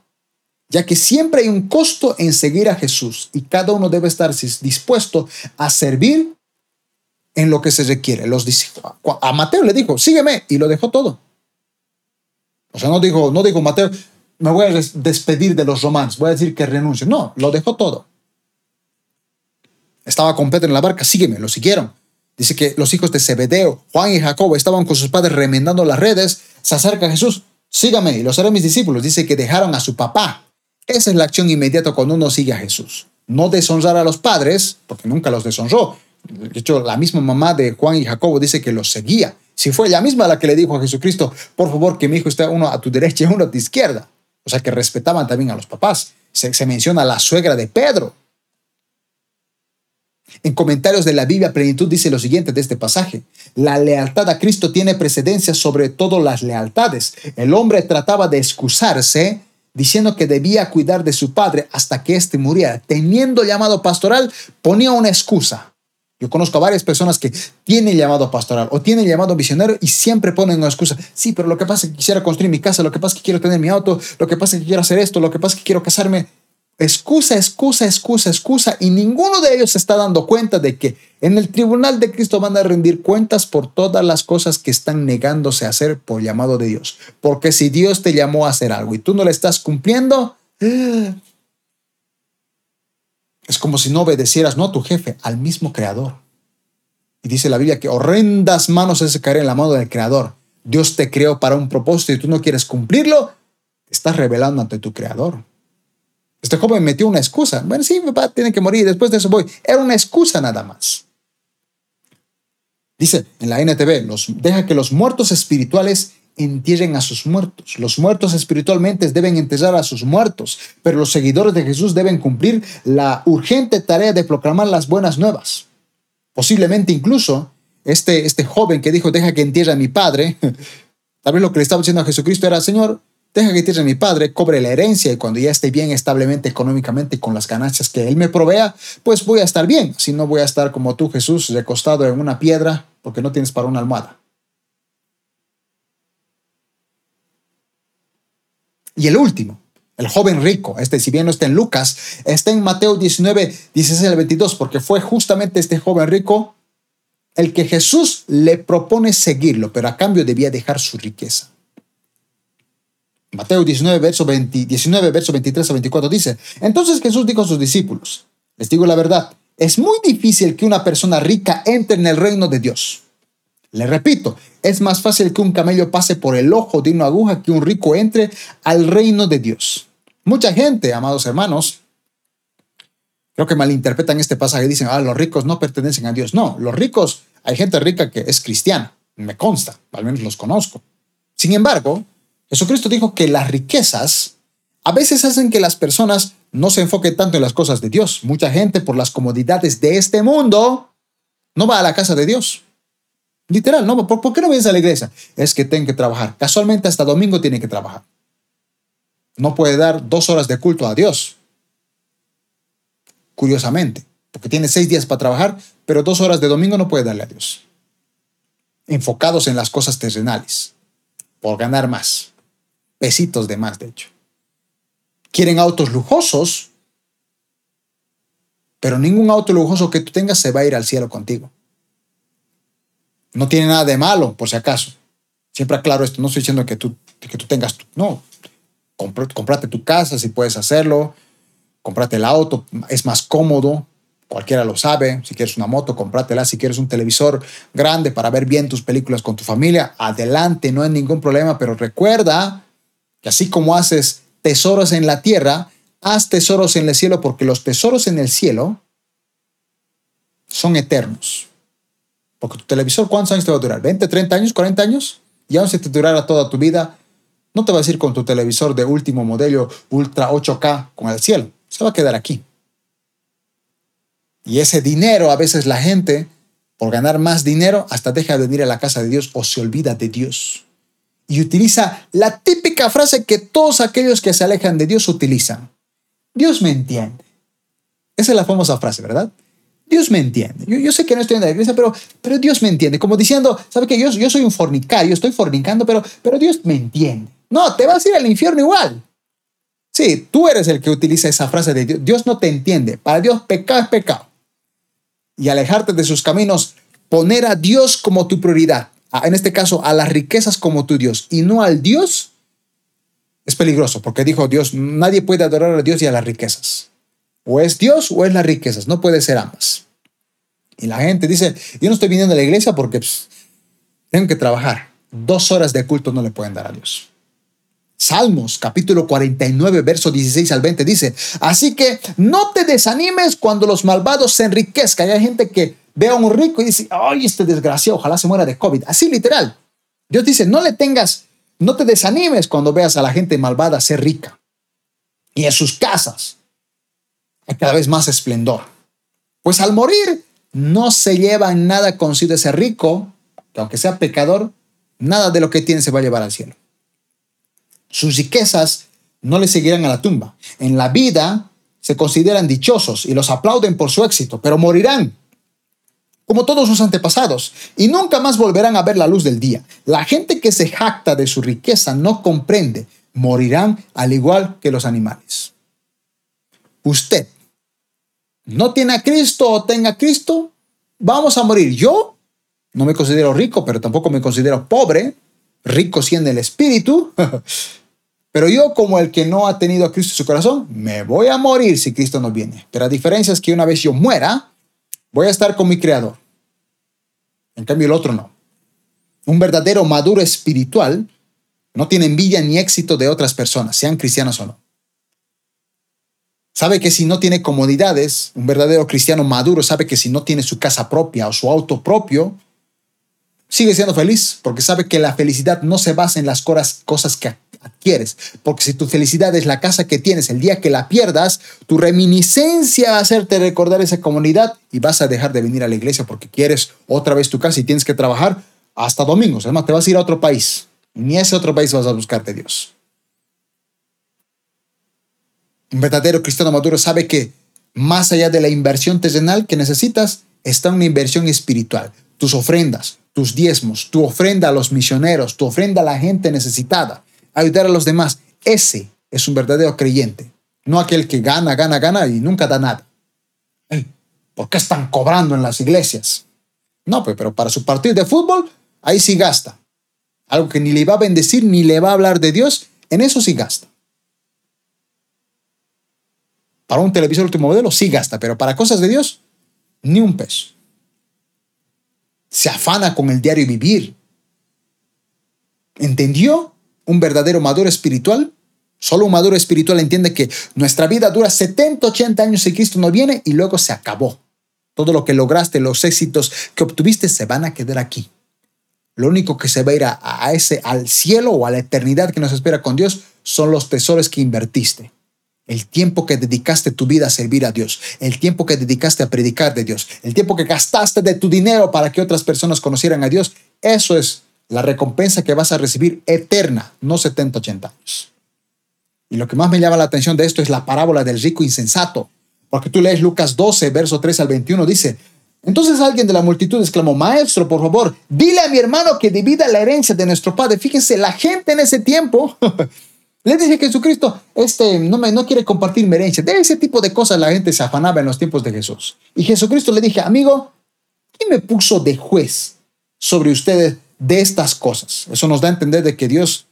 ya que siempre hay un costo en seguir a Jesús y cada uno debe estar dispuesto a servir en lo que se requiere. Los a Mateo le dijo, sígueme, y lo dejó todo. O sea, no dijo, no dijo Mateo, me voy a despedir de los romanos, voy a decir que renuncio. No, lo dejó todo. Estaba con Pedro en la barca, sígueme, lo siguieron. Dice que los hijos de Zebedeo, Juan y Jacobo, estaban con sus padres remendando las redes. Se acerca Jesús, sígame y los haré mis discípulos. Dice que dejaron a su papá. Esa es la acción inmediata cuando uno sigue a Jesús. No deshonrar a los padres, porque nunca los deshonró. De hecho, la misma mamá de Juan y Jacobo dice que los seguía. Si fue ella misma la que le dijo a Jesucristo, por favor, que mi hijo esté uno a tu derecha y uno a tu izquierda. O sea, que respetaban también a los papás. Se, se menciona a la suegra de Pedro, en comentarios de la Biblia Plenitud dice lo siguiente de este pasaje. La lealtad a Cristo tiene precedencia sobre todas las lealtades. El hombre trataba de excusarse diciendo que debía cuidar de su padre hasta que éste muriera. Teniendo llamado pastoral, ponía una excusa. Yo conozco a varias personas que tienen llamado pastoral o tienen llamado misionero y siempre ponen una excusa. Sí, pero lo que pasa es que quisiera construir mi casa, lo que pasa es que quiero tener mi auto, lo que pasa es que quiero hacer esto, lo que pasa es que quiero casarme excusa, excusa, excusa, excusa, y ninguno de ellos se está dando cuenta de que en el tribunal de Cristo van a rendir cuentas por todas las cosas que están negándose a hacer por llamado de Dios. Porque si Dios te llamó a hacer algo y tú no le estás cumpliendo, es como si no obedecieras, no a tu jefe, al mismo creador. Y dice la Biblia que horrendas manos se caer en la mano del creador. Dios te creó para un propósito y tú no quieres cumplirlo, estás revelando ante tu creador. Este joven metió una excusa. Bueno, sí, mi papá tiene que morir, después de eso voy. Era una excusa nada más. Dice en la NTV, los, deja que los muertos espirituales entierren a sus muertos. Los muertos espiritualmente deben enterrar a sus muertos, pero los seguidores de Jesús deben cumplir la urgente tarea de proclamar las buenas nuevas. Posiblemente incluso este, este joven que dijo, deja que entierre a mi padre, tal vez lo que le estaba diciendo a Jesucristo era, Señor, deja que tierra mi padre, cobre la herencia y cuando ya esté bien establemente económicamente con las ganancias que él me provea, pues voy a estar bien. Si no voy a estar como tú, Jesús, recostado en una piedra porque no tienes para una almohada. Y el último, el joven rico, este si bien no está en Lucas, está en Mateo 19, 16 al 22, porque fue justamente este joven rico el que Jesús le propone seguirlo, pero a cambio debía dejar su riqueza. Mateo 19 verso, 19, verso 23 a 24 dice, entonces Jesús dijo a sus discípulos, les digo la verdad, es muy difícil que una persona rica entre en el reino de Dios. Le repito, es más fácil que un camello pase por el ojo de una aguja que un rico entre al reino de Dios. Mucha gente, amados hermanos, creo que malinterpretan este pasaje dicen, ah, los ricos no pertenecen a Dios. No, los ricos, hay gente rica que es cristiana, me consta, al menos los conozco. Sin embargo, Jesucristo dijo que las riquezas a veces hacen que las personas no se enfoquen tanto en las cosas de Dios. Mucha gente por las comodidades de este mundo no va a la casa de Dios. Literal, no, ¿por, qué no vienes a la iglesia? Es que tengo que trabajar. Casualmente hasta domingo tiene que trabajar. No puede dar dos horas de culto a Dios. Curiosamente, porque tiene seis días para trabajar, pero dos horas de domingo no puede darle a Dios. Enfocados en las cosas terrenales, por ganar más. Pesitos de más, de hecho. Quieren autos lujosos, pero ningún auto lujoso que tú tengas se va a ir al cielo contigo. No tiene nada de malo, por si acaso. Siempre aclaro esto, no estoy diciendo que tú, que tú tengas, no, comprate tu casa si puedes hacerlo, comprate el auto, es más cómodo, cualquiera lo sabe, si quieres una moto, cómpratela, si quieres un televisor grande para ver bien tus películas con tu familia, adelante, no hay ningún problema, pero recuerda que así como haces tesoros en la tierra, haz tesoros en el cielo, porque los tesoros en el cielo son eternos. Porque tu televisor, ¿cuántos años te va a durar? ¿20, 30 años, 40 años? Y aún si te durara toda tu vida, no te vas a ir con tu televisor de último modelo Ultra 8K con el cielo. Se va a quedar aquí. Y ese dinero, a veces la gente, por ganar más dinero, hasta deja de venir a la casa de Dios o se olvida de Dios. Y utiliza la típica frase que todos aquellos que se alejan de Dios utilizan. Dios me entiende. Esa es la famosa frase, ¿verdad? Dios me entiende. Yo, sé que no estoy en la iglesia, pero, pero Dios me entiende. Como diciendo, ¿sabe que yo, soy un fornicario, estoy fornicando, pero, pero Dios me entiende. No, te vas a ir al infierno igual. Sí, tú eres el que utiliza esa frase de Dios. Dios no te entiende. Para Dios, pecado es pecado. Y alejarte de sus caminos, poner a Dios como tu prioridad. En este caso, a las riquezas como tu Dios y no al Dios, es peligroso, porque dijo Dios, nadie puede adorar a Dios y a las riquezas. O es Dios o es las riquezas, no puede ser ambas. Y la gente dice, yo no estoy viniendo a la iglesia porque pues, tengo que trabajar. Dos horas de culto no le pueden dar a Dios. Salmos capítulo 49, verso 16 al 20 dice, así que no te desanimes cuando los malvados se enriquezcan. Hay gente que ve a un rico y dice, ay, este desgraciado, ojalá se muera de COVID. Así literal. Dios dice, no le tengas, no te desanimes cuando veas a la gente malvada ser rica. Y en sus casas, hay cada vez más esplendor. Pues al morir no se lleva nada consigo ese rico, que aunque sea pecador, nada de lo que tiene se va a llevar al cielo. Sus riquezas no le seguirán a la tumba. En la vida se consideran dichosos y los aplauden por su éxito, pero morirán como todos sus antepasados, y nunca más volverán a ver la luz del día. La gente que se jacta de su riqueza no comprende, morirán al igual que los animales. Usted no tiene a Cristo o tenga a Cristo, vamos a morir. Yo no me considero rico, pero tampoco me considero pobre, rico siendo el espíritu. Pero yo, como el que no ha tenido a Cristo en su corazón, me voy a morir si Cristo no viene. Pero la diferencia es que una vez yo muera, voy a estar con mi Creador. En cambio, el otro no. Un verdadero maduro espiritual no tiene envidia ni éxito de otras personas, sean cristianos o no. Sabe que si no tiene comodidades, un verdadero cristiano maduro sabe que si no tiene su casa propia o su auto propio, sigue siendo feliz, porque sabe que la felicidad no se basa en las cosas que adquieres, porque si tu felicidad es la casa que tienes, el día que la pierdas, tu reminiscencia va a hacerte recordar esa comunidad y vas a dejar de venir a la iglesia porque quieres otra vez tu casa y tienes que trabajar hasta domingos. Además, te vas a ir a otro país. Ni a ese otro país vas a buscarte Dios. Un verdadero cristiano maduro sabe que más allá de la inversión terrenal que necesitas, está una inversión espiritual. Tus ofrendas, tus diezmos, tu ofrenda a los misioneros, tu ofrenda a la gente necesitada, ayudar a los demás. Ese es un verdadero creyente, no aquel que gana, gana, gana y nunca da nada. ¿Por qué están cobrando en las iglesias? No, pues, pero para su partido de fútbol, ahí sí gasta. Algo que ni le va a bendecir ni le va a hablar de Dios, en eso sí gasta. Para un televisor último modelo sí gasta, pero para cosas de Dios, ni un peso. Se afana con el diario vivir. ¿Entendió? Un verdadero maduro espiritual. Solo un maduro espiritual entiende que nuestra vida dura 70, 80 años y Cristo no viene y luego se acabó. Todo lo que lograste, los éxitos que obtuviste se van a quedar aquí. Lo único que se va a ir a, ese, al cielo o a la eternidad que nos espera con Dios son los tesoros que invertiste. El tiempo que dedicaste tu vida a servir a Dios, el tiempo que dedicaste a predicar de Dios, el tiempo que gastaste de tu dinero para que otras personas conocieran a Dios, eso es la recompensa que vas a recibir eterna, no 70, 80 años. Y lo que más me llama la atención de esto es la parábola del rico insensato, porque tú lees Lucas 12, verso 3 al 21, dice, entonces alguien de la multitud exclamó, maestro, por favor, dile a mi hermano que divida la herencia de nuestro padre. Fíjense, la gente en ese tiempo Le dice Jesucristo, este no, me, no quiere compartir mi. De ese tipo de cosas la gente se afanaba en los tiempos de Jesús. Y Jesucristo le dije, amigo, ¿quién me puso de juez sobre ustedes de estas cosas? Eso nos da a entender de que Dios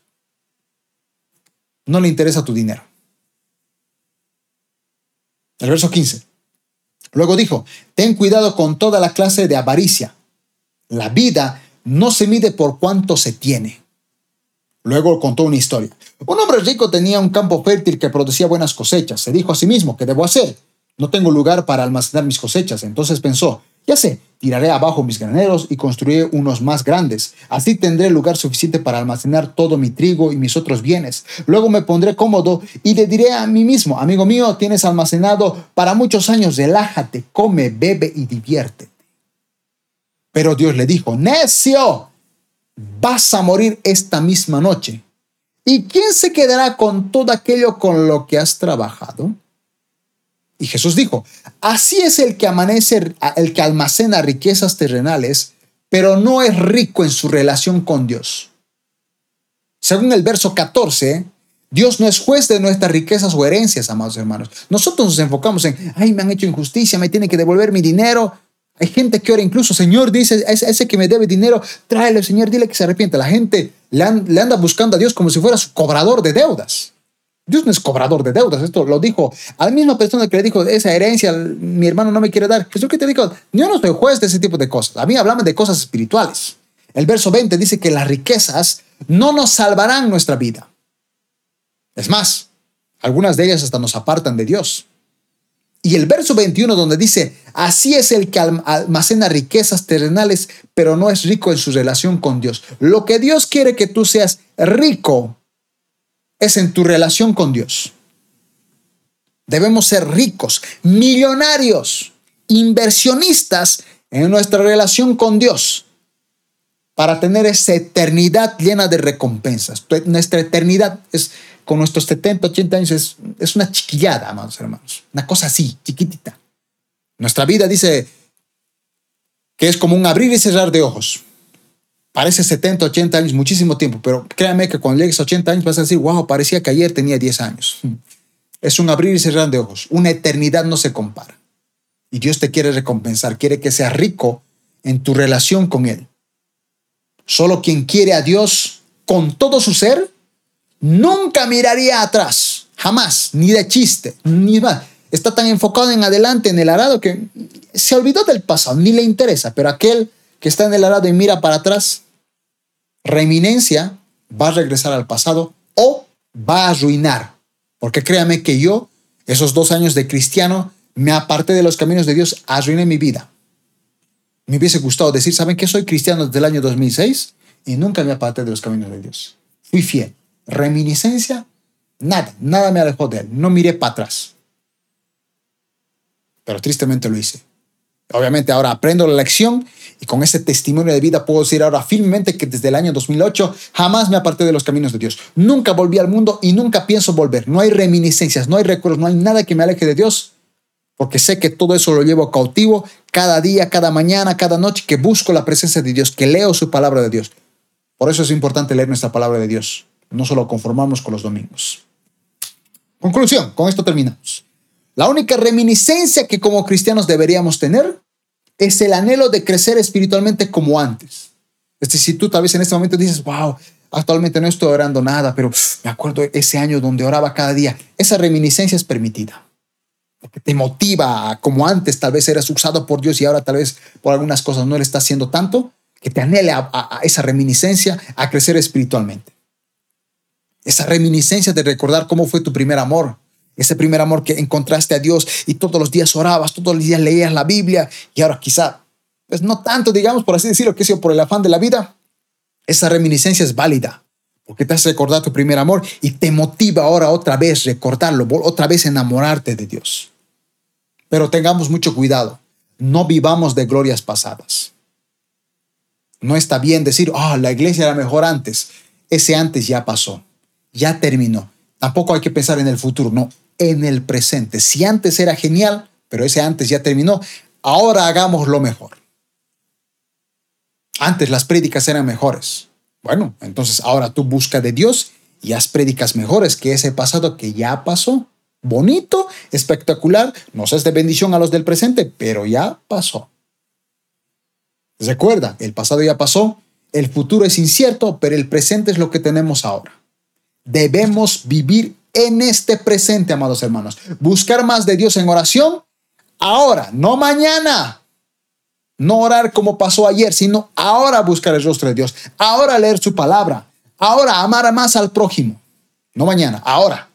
no le interesa tu dinero. El verso 15. Luego dijo, ten cuidado con toda la clase de avaricia. La vida no se mide por cuánto se tiene. Luego contó una historia. Un hombre rico tenía un campo fértil que producía buenas cosechas. Se dijo a sí mismo, ¿qué debo hacer? No tengo lugar para almacenar mis cosechas. Entonces pensó, ya sé, tiraré abajo mis graneros y construiré unos más grandes. Así tendré lugar suficiente para almacenar todo mi trigo y mis otros bienes. Luego me pondré cómodo y le diré a mí mismo, amigo mío, tienes almacenado para muchos años, relájate, come, bebe y diviértete. Pero Dios le dijo, necio, vas a morir esta misma noche. ¿Y quién se quedará con todo aquello con lo que has trabajado? Y Jesús dijo, así es el que amanece, el que almacena riquezas terrenales, pero no es rico en su relación con Dios. Según el verso 14, Dios no es juez de nuestras riquezas o herencias, amados hermanos. Nosotros nos enfocamos en, ay, me han hecho injusticia, me tiene que devolver mi dinero. Hay gente que ahora incluso, Señor, dice, ese, que me debe dinero, tráele, Señor, dile que se arrepienta. La gente le, le, anda buscando a Dios como si fuera su cobrador de deudas. Dios no es cobrador de deudas. Esto lo dijo a la misma persona que le dijo, esa herencia, mi hermano no me quiere dar. Jesús que te dijo, yo no soy juez de ese tipo de cosas. A mí hablamos de cosas espirituales. El verso 20 dice que las riquezas no nos salvarán nuestra vida. Es más, algunas de ellas hasta nos apartan de Dios. Y el verso 21 donde dice, así es el que almacena riquezas terrenales, pero no es rico en su relación con Dios. Lo que Dios quiere que tú seas rico es en tu relación con Dios. Debemos ser ricos, millonarios, inversionistas en nuestra relación con Dios para tener esa eternidad llena de recompensas. Nuestra eternidad es con nuestros 70, 80 años es, es una chiquillada, amados hermanos. Una cosa así, chiquitita. Nuestra vida dice que es como un abrir y cerrar de ojos. Parece 70, 80 años, muchísimo tiempo, pero créame que cuando llegues a 80 años vas a decir, wow, parecía que ayer tenía 10 años. Es un abrir y cerrar de ojos. Una eternidad no se compara. Y Dios te quiere recompensar, quiere que seas rico en tu relación con Él. Solo quien quiere a Dios con todo su ser nunca miraría atrás, jamás, ni de chiste, ni va. Está tan enfocado en adelante, en el arado, que se olvidó del pasado, ni le interesa. Pero aquel que está en el arado y mira para atrás, reeminencia, va a regresar al pasado o va a arruinar. Porque créame que yo, esos dos años de cristiano, me aparté de los caminos de Dios, arruiné mi vida. Me hubiese gustado decir, ¿saben que soy cristiano desde el año 2006? Y nunca me aparté de los caminos de Dios. Fui fiel reminiscencia, nada, nada me alejó de él, no miré para atrás. Pero tristemente lo hice. Obviamente ahora aprendo la lección Y con ese testimonio de vida puedo decir ahora firmemente que desde el año 2008 jamás me aparté de los caminos de Dios. Nunca volví al mundo y nunca pienso volver. No hay reminiscencias, no hay recuerdos, no hay nada que me aleje de Dios. Porque sé que todo eso lo llevo cautivo cada día, cada mañana, cada noche, que busco la presencia de Dios, que leo su palabra de Dios. Por eso es importante leer nuestra palabra de Dios. No solo conformamos con los domingos. Conclusión, con esto terminamos. La única reminiscencia que como cristianos deberíamos tener es el anhelo de crecer espiritualmente como antes. Es decir, si tú tal vez en este momento dices, wow, actualmente no estoy orando nada, pero me acuerdo ese año donde oraba cada día, esa reminiscencia es permitida. Porque te motiva como antes tal vez eras usado por Dios y ahora tal vez por algunas cosas no le está haciendo tanto, que te anhele a esa reminiscencia a crecer espiritualmente. Esa reminiscencia de recordar cómo fue tu primer amor, ese primer amor que encontraste a Dios y todos los días orabas, todos los días leías la Biblia y ahora quizá, pues no tanto, digamos, por así decirlo, que sea por el afán de la vida. Esa reminiscencia es válida porque te hace recordar tu primer amor y te motiva ahora otra vez recordarlo, otra vez enamorarte de Dios. Pero tengamos mucho cuidado, no vivamos de glorias pasadas. No está bien decir, ah, la iglesia era mejor antes. Ese antes ya pasó, ya terminó. Tampoco hay que pensar en el futuro, no, en el presente. Si antes era genial, pero ese antes ya terminó, ahora hagamos lo mejor. Antes las prédicas eran mejores. Bueno, entonces ahora tú busca de Dios y haz prédicas mejores que ese pasado que ya pasó. Bonito, espectacular, no es de bendición a los del presente, pero ya pasó. Recuerda, el pasado ya pasó, el futuro es incierto, pero el presente es lo que tenemos ahora. Debemos vivir en este presente, amados hermanos. Buscar más de Dios en oración ahora, no mañana. No orar como pasó ayer, sino ahora buscar el rostro de Dios. Ahora leer su palabra. Ahora amar más al prójimo. No mañana, ahora.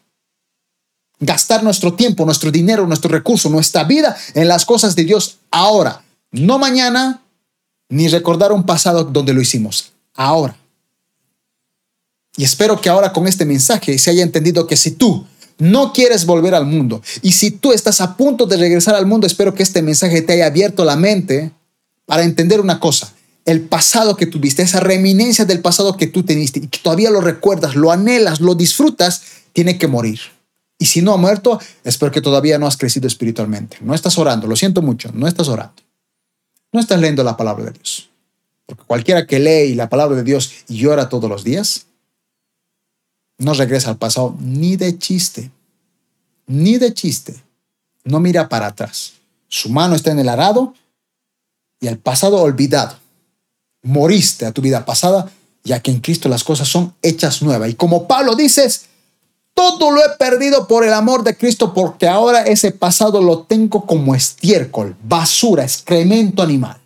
Gastar nuestro tiempo, nuestro dinero, nuestro recurso, nuestra vida en las cosas de Dios ahora. No mañana, ni recordar un pasado donde lo hicimos. Ahora. Y espero que ahora con este mensaje se haya entendido que si tú no quieres volver al mundo y si tú estás a punto de regresar al mundo, espero que este mensaje te haya abierto la mente para entender una cosa. El pasado que tuviste, esa reminencia del pasado que tú teniste y que todavía lo recuerdas, lo anhelas, lo disfrutas, tiene que morir. Y si no ha muerto, es porque todavía no has crecido espiritualmente. No estás orando, lo siento mucho, no estás orando. No estás leyendo la palabra de Dios. Porque cualquiera que lee la palabra de Dios y llora todos los días, no regresa al pasado ni de chiste, ni de chiste. No mira para atrás. Su mano está en el arado y el pasado olvidado. Moriste a tu vida pasada, ya que en Cristo las cosas son hechas nuevas. Y como Pablo dices, todo lo he perdido por el amor de Cristo, porque ahora ese pasado lo tengo como estiércol, basura, excremento animal.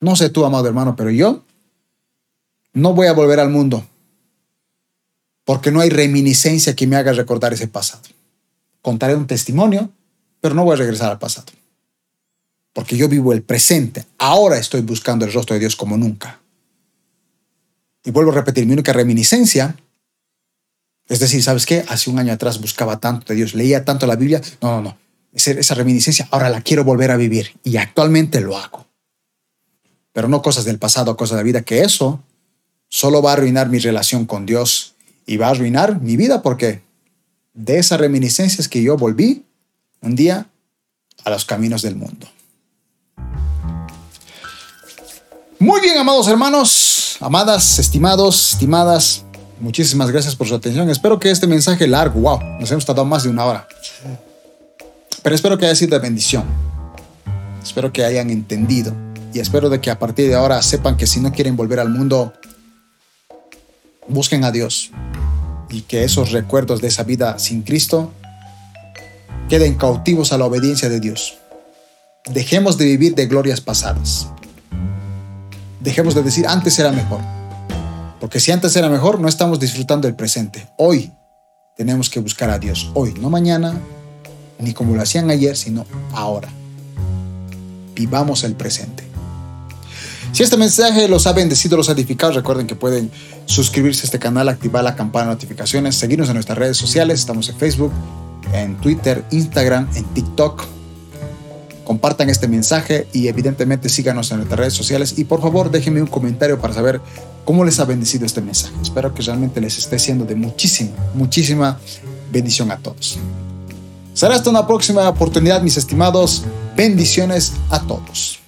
No sé tú, amado hermano, pero yo no voy a volver al mundo porque no hay reminiscencia que me haga recordar ese pasado. Contaré un testimonio, pero no voy a regresar al pasado. Porque yo vivo el presente. Ahora estoy buscando el rostro de Dios como nunca. Y vuelvo a repetir, mi única reminiscencia, es decir, ¿sabes qué? Hace un año atrás buscaba tanto de Dios, leía tanto la Biblia. No, no, no. Esa reminiscencia ahora la quiero volver a vivir y actualmente lo hago. Pero no cosas del pasado, cosas de la vida, que eso solo va a arruinar mi relación con Dios y va a arruinar mi vida porque de esas reminiscencias que yo volví un día a los caminos del mundo. Muy bien, amados hermanos, amadas, estimados, estimadas, muchísimas gracias por su atención. Espero que este mensaje largo, wow, nos hemos tardado más de una hora, pero espero que haya sido de bendición. Espero que hayan entendido y espero de que a partir de ahora sepan que si no quieren volver al mundo, busquen a Dios y que esos recuerdos de esa vida sin Cristo queden cautivos a la obediencia de Dios. Dejemos de vivir de glorias pasadas. Dejemos de decir antes era mejor. Porque si antes era mejor, no estamos disfrutando del presente. Hoy tenemos que buscar a Dios. Hoy, no mañana, ni como lo hacían ayer, sino ahora. Vivamos el presente. Si este mensaje los ha bendecido, los ha edificado, recuerden que pueden suscribirse a este canal, activar la campana de notificaciones, seguirnos en nuestras redes sociales. Estamos en Facebook, en Twitter, Instagram, en TikTok. compartan este mensaje y evidentemente síganos en nuestras redes sociales y por favor déjenme un comentario para saber cómo les ha bendecido este mensaje. Espero que realmente les esté siendo de muchísima, muchísima bendición a todos. Será hasta una próxima oportunidad, mis estimados. Bendiciones a todos.